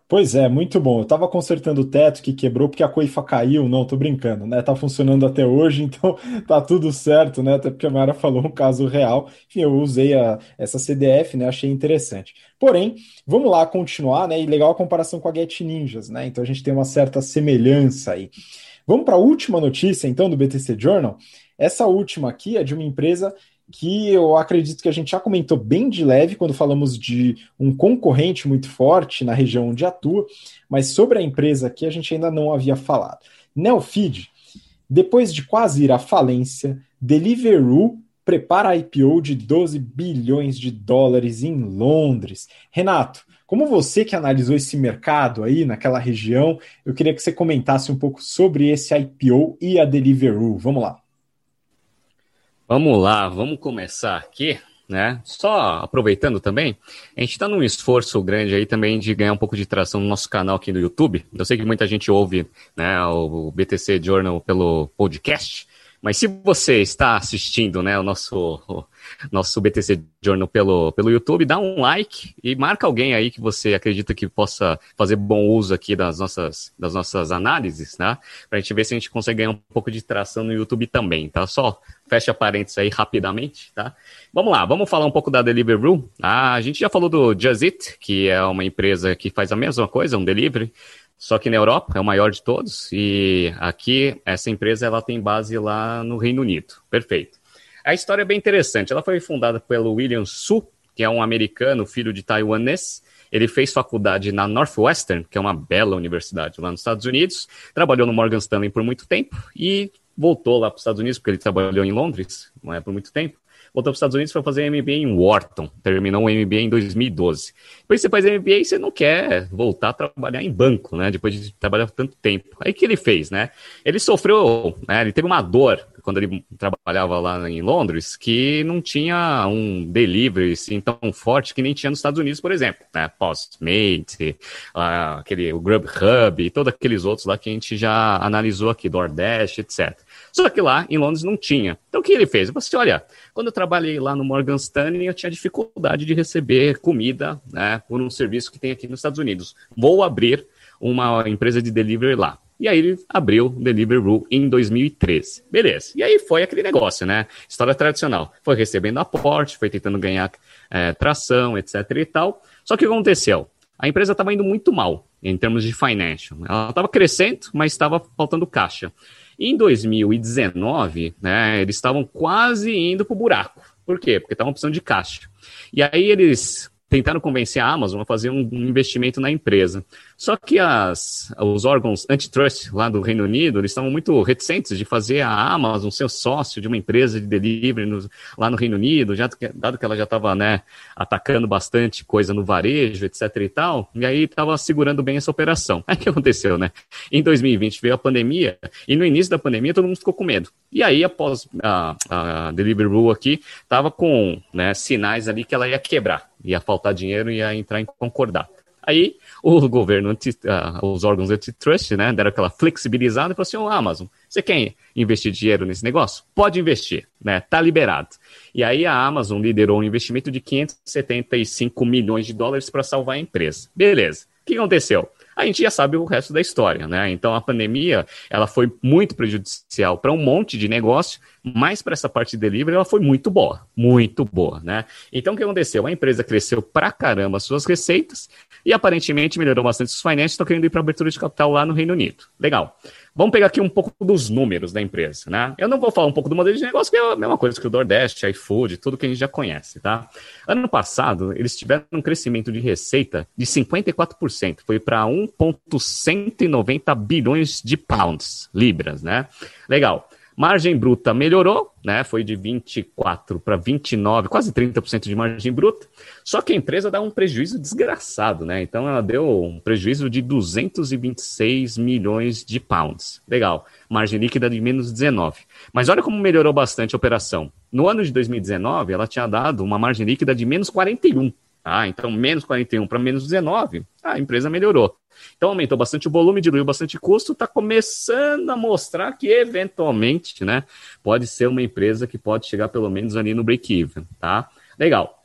Pois é, muito bom. Eu estava consertando o teto que quebrou porque a coifa caiu. Não, tô brincando, né? Tá funcionando até hoje, então tá tudo certo, né? Até porque a Mara falou um caso real. Enfim, eu usei a, essa CDF, né? Achei interessante. Porém, vamos lá continuar, né? E legal a comparação com a Get Ninjas, né? Então a gente tem uma certa semelhança aí. Vamos para a última notícia, então, do BTC Journal. Essa última aqui é de uma empresa que eu acredito que a gente já comentou bem de leve quando falamos de um concorrente muito forte na região onde atua, mas sobre a empresa aqui a gente ainda não havia falado. Neofeed, depois de quase ir à falência, Deliveroo prepara a IPO de 12 bilhões de dólares em Londres. Renato, como você que analisou esse mercado aí naquela região, eu queria que você comentasse um pouco sobre esse IPO e a Deliveroo. Vamos lá. Vamos lá, vamos começar aqui, né? Só aproveitando também, a gente está num esforço grande aí também de ganhar um pouco de tração no nosso canal aqui no YouTube. Eu sei que muita gente ouve né, o BTC Journal pelo podcast, mas se você está assistindo né, o nosso, o nosso BTC Journal pelo, pelo YouTube, dá um like e marca alguém aí que você acredita que possa fazer bom uso aqui das nossas, das nossas análises, né? Pra gente ver se a gente consegue ganhar um pouco de tração no YouTube também, tá? Só fecha parênteses aí rapidamente, tá? Vamos lá, vamos falar um pouco da Deliveroo. Ah, a gente já falou do Just Eat, que é uma empresa que faz a mesma coisa, um delivery, só que na Europa é o maior de todos e aqui essa empresa ela tem base lá no Reino Unido. Perfeito. A história é bem interessante. Ela foi fundada pelo William Su, que é um americano, filho de taiwanês. Ele fez faculdade na Northwestern, que é uma bela universidade lá nos Estados Unidos. Trabalhou no Morgan Stanley por muito tempo e voltou lá para os Estados Unidos, porque ele trabalhou em Londres, não é por muito tempo voltou para os Estados Unidos para fazer MBA em Wharton, terminou o MBA em 2012. Depois você faz MBA e você não quer voltar a trabalhar em banco, né? Depois de trabalhar tanto tempo. Aí que ele fez, né? Ele sofreu, né? Ele teve uma dor quando ele trabalhava lá em Londres, que não tinha um delivery assim, tão forte que nem tinha nos Estados Unidos, por exemplo. Né? Postmate, uh, aquele, o Grubhub e todos aqueles outros lá que a gente já analisou aqui, DoorDash, etc. Só que lá em Londres não tinha. Então o que ele fez? Ele falou assim: olha, quando eu trabalhei lá no Morgan Stanley, eu tinha dificuldade de receber comida né, por um serviço que tem aqui nos Estados Unidos. Vou abrir uma empresa de delivery lá. E aí ele abriu o Deliveroo em 2013. Beleza. E aí foi aquele negócio, né? História tradicional. Foi recebendo aporte, foi tentando ganhar é, tração, etc e tal. Só que o que aconteceu? A empresa estava indo muito mal em termos de financial. Ela estava crescendo, mas estava faltando caixa. Em 2019, né, eles estavam quase indo para o buraco. Por quê? Porque estavam precisando de caixa. E aí eles tentaram convencer a Amazon a fazer um investimento na empresa. Só que as, os órgãos antitrust lá do Reino Unido, eles estavam muito reticentes de fazer a Amazon ser sócio de uma empresa de delivery no, lá no Reino Unido, já, dado que ela já estava né, atacando bastante coisa no varejo, etc e tal, e aí estava segurando bem essa operação. Aí o que aconteceu, né? Em 2020 veio a pandemia, e no início da pandemia todo mundo ficou com medo. E aí, após a, a Deliveroo aqui, estava com né, sinais ali que ela ia quebrar, ia faltar dinheiro e ia entrar em concordar. Aí o governo, uh, os órgãos antitrust, né, deram aquela flexibilizada e falaram assim, ô oh, Amazon, você quer investir dinheiro nesse negócio? Pode investir, né, tá liberado. E aí a Amazon liderou um investimento de 575 milhões de dólares para salvar a empresa. Beleza. O que aconteceu? A gente já sabe o resto da história, né? Então a pandemia, ela foi muito prejudicial para um monte de negócio, mas para essa parte de delivery ela foi muito boa, muito boa, né? Então o que aconteceu? A empresa cresceu pra caramba suas receitas e aparentemente melhorou bastante os financeiros, estão querendo ir para abertura de capital lá no Reino Unido. Legal. Vamos pegar aqui um pouco dos números da empresa, né? Eu não vou falar um pouco do modelo de negócio, que é a mesma coisa que o DoorDash, iFood, tudo que a gente já conhece, tá? Ano passado, eles tiveram um crescimento de receita de 54%, foi para 1,190 bilhões de pounds, libras, né? Legal. Margem bruta melhorou, né? Foi de 24 para 29, quase 30% de margem bruta. Só que a empresa dá um prejuízo desgraçado, né? Então ela deu um prejuízo de 226 milhões de pounds. Legal. Margem líquida de menos 19. Mas olha como melhorou bastante a operação. No ano de 2019, ela tinha dado uma margem líquida de menos 41. Ah, então menos 41 para menos 19, a empresa melhorou. Então aumentou bastante o volume, diluiu bastante custo, está começando a mostrar que eventualmente, né, pode ser uma empresa que pode chegar pelo menos ali no break-even, tá? Legal.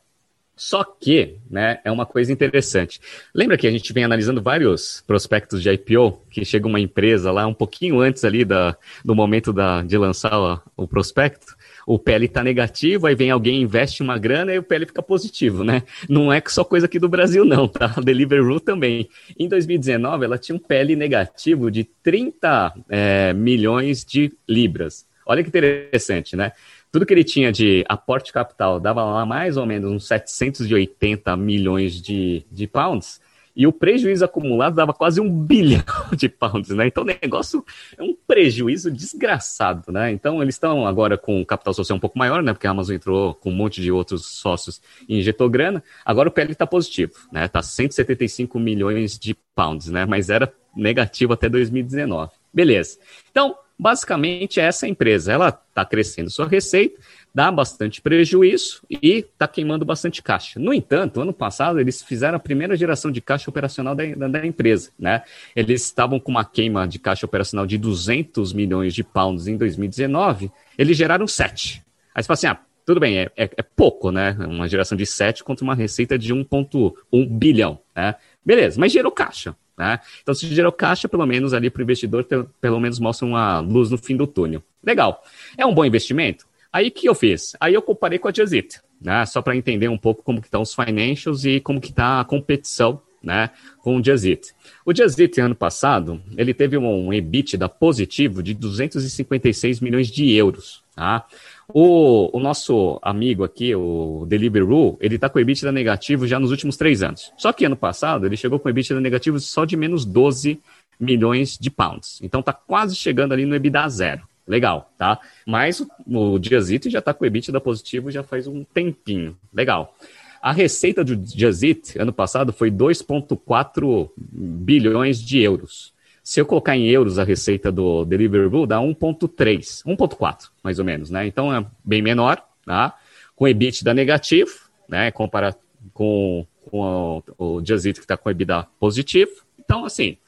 Só que, né, é uma coisa interessante. Lembra que a gente vem analisando vários prospectos de IPO, que chega uma empresa lá um pouquinho antes ali da, do momento da, de lançar o, o prospecto? O PL está negativo, aí vem alguém investe uma grana e o PL fica positivo, né? Não é só coisa aqui do Brasil, não, tá? A Deliveroo também. Em 2019, ela tinha um PL negativo de 30 é, milhões de libras. Olha que interessante, né? Tudo que ele tinha de aporte capital dava lá mais ou menos uns 780 milhões de, de pounds e o prejuízo acumulado dava quase um bilhão de pounds, né? Então o negócio é um prejuízo desgraçado, né? Então eles estão agora com capital social um pouco maior, né? Porque a Amazon entrou com um monte de outros sócios e injetou grana. Agora o PL está positivo, né? Está 175 milhões de pounds, né? Mas era negativo até 2019. Beleza. Então, basicamente, essa empresa, ela está crescendo sua receita, dá bastante prejuízo e está queimando bastante caixa. No entanto, ano passado eles fizeram a primeira geração de caixa operacional da, da, empresa. Né? Eles estavam com uma queima de caixa operacional de 200 milhões de pounds em 2019, eles geraram 7. Aí você fala assim, ah, tudo bem, é, é, é pouco, né? Uma geração de 7 contra uma receita de 1,1 bilhão. Né? Beleza, mas gerou caixa. Né? Então, se gerou caixa, pelo menos ali para o investidor, pelo menos mostra uma luz no fim do túnel. Legal. É um bom investimento? Aí que eu fiz? Aí eu comparei com a Jazit, né? Só para entender um pouco como que estão os financials e como que está a competição, né? Com o Jazit. O Jazit, ano passado, ele teve um EBITDA positivo de 256 milhões de euros, tá? O, o nosso amigo aqui, o Deliveroo, ele está com EBITDA negativo já nos últimos três anos. Só que ano passado ele chegou com EBITDA negativo só de menos 12 milhões de pounds. Então está quase chegando ali no EBITDA zero. Legal, tá? Mas o, o Diazito já está com o EBITDA positivo já faz um tempinho. Legal. A receita do Diazit ano passado foi 2,4 bilhões de euros. Se eu colocar em euros a receita do Deliveroo, dá 1,3, 1,4, mais ou menos, né? Então é bem menor, tá? Com EBITDA negativo, né? Comparar com, com o, Eat que está com EBITDA positivo. Então, assim,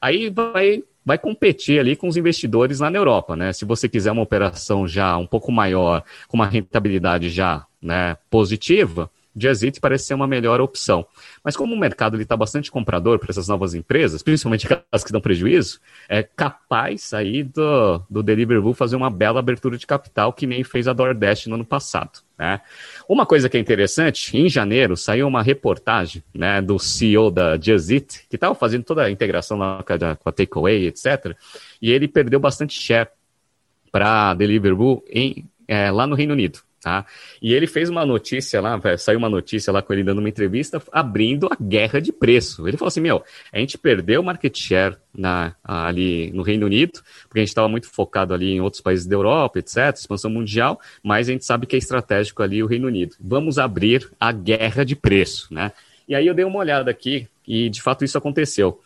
aí vai vai competir ali com os investidores lá na Europa, né? Se você quiser uma operação já um pouco maior, com uma rentabilidade já né, positiva, Jazit parece ser uma melhor opção. Mas como o mercado está bastante comprador para essas novas empresas, principalmente aquelas que dão prejuízo, é capaz aí do, do Deliveroo fazer uma bela abertura de capital que nem fez a DoorDash no ano passado. Né? Uma coisa que é interessante, em janeiro saiu uma reportagem né, do CEO da Jazit, que estava fazendo toda a integração lá com a, a Takeaway, etc. E ele perdeu bastante share para Deliveroo em, é, lá no Reino Unido. Tá? E ele fez uma notícia lá, saiu uma notícia lá com ele dando uma entrevista, abrindo a guerra de preço. Ele falou assim: meu, a gente perdeu market share na, ali no Reino Unido, porque a gente estava muito focado ali em outros países da Europa, etc., expansão mundial, mas a gente sabe que é estratégico ali o Reino Unido. Vamos abrir a guerra de preço, né? E aí eu dei uma olhada aqui e de fato isso aconteceu.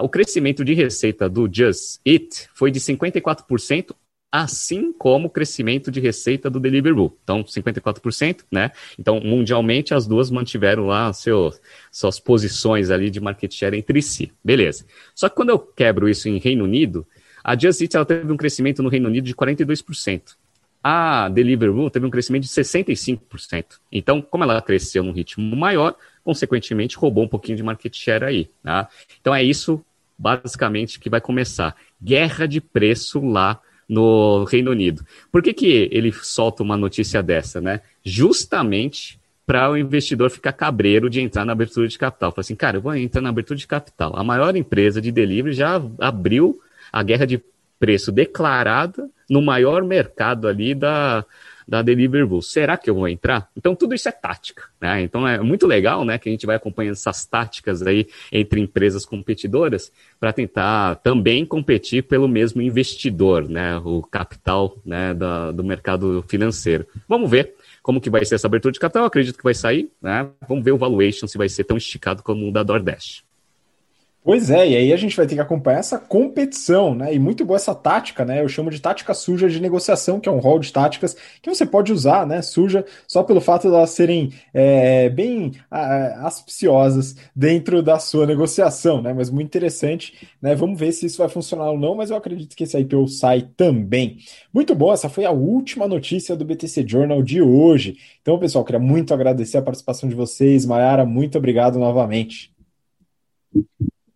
o crescimento de receita do Just Eat foi de 54% assim como o crescimento de receita do Deliveroo. Então, 54%, né? Então, mundialmente, as duas mantiveram lá seu, suas posições ali de market share entre si. Beleza. Só que quando eu quebro isso em Reino Unido, a Just Eat ela teve um crescimento no Reino Unido de 42%. A Deliveroo teve um crescimento de 65%. Então, como ela cresceu num ritmo maior, consequentemente roubou um pouquinho de market share aí. Tá? Então, é isso basicamente que vai começar. Guerra de preço lá no Reino Unido. Por que, que ele solta uma notícia dessa, né? Justamente para o investidor ficar cabreiro de entrar na abertura de capital. Fala assim, cara, eu vou entrar na abertura de capital. A maior empresa de delivery já abriu a guerra de preço declarada no maior mercado ali da, da Deliveroo. Será que eu vou entrar? Então, tudo isso é tática, né? Então, é muito legal, né, que a gente vai acompanhando essas táticas aí entre empresas competidoras para tentar também competir pelo mesmo investidor, né, o capital, né, da, do mercado financeiro. Vamos ver como que vai ser essa abertura de capital, Eu acredito que vai sair, né? Vamos ver o valuation se vai ser tão esticado como o da DoorDash. Pois é, e aí a gente vai ter que acompanhar essa competição, né? E muito boa essa tática, né? Eu chamo de tática suja de negociação, que é um rol de táticas que você pode usar, né? Suja, só pelo fato de elas serem é, bem aspiciosas dentro da sua negociação, né? Mas muito interessante, né? Vamos ver se isso vai funcionar ou não, mas eu acredito que esse IPO sai também. Muito bom, essa foi a última notícia do BTC Journal de hoje. Então, pessoal, queria muito agradecer a participação de vocês. Mayara, muito obrigado novamente.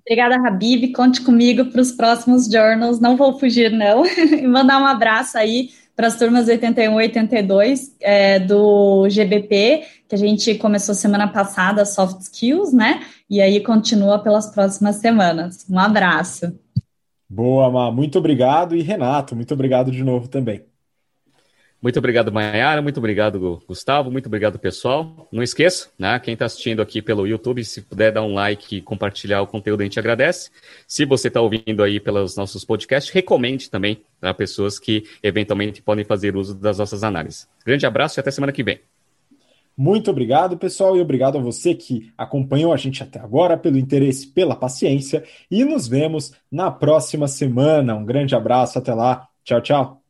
Obrigada, Habib. Conte comigo para os próximos journals. Não vou fugir, não. e mandar um abraço aí para as turmas 81 e 82 é, do GBP, que a gente começou semana passada, Soft Skills, né? E aí continua pelas próximas semanas. Um abraço. Boa, Má. Muito obrigado. E Renato, muito obrigado de novo também. Muito obrigado, Mayara. Muito obrigado, Gustavo. Muito obrigado, pessoal. Não esqueça, né? Quem está assistindo aqui pelo YouTube, se puder dar um like e compartilhar o conteúdo, a gente agradece. Se você está ouvindo aí pelos nossos podcasts, recomende também para pessoas que eventualmente podem fazer uso das nossas análises. Grande abraço e até semana que vem. Muito obrigado, pessoal, e obrigado a você que acompanhou a gente até agora, pelo interesse, pela paciência, e nos vemos na próxima semana. Um grande abraço, até lá. Tchau, tchau.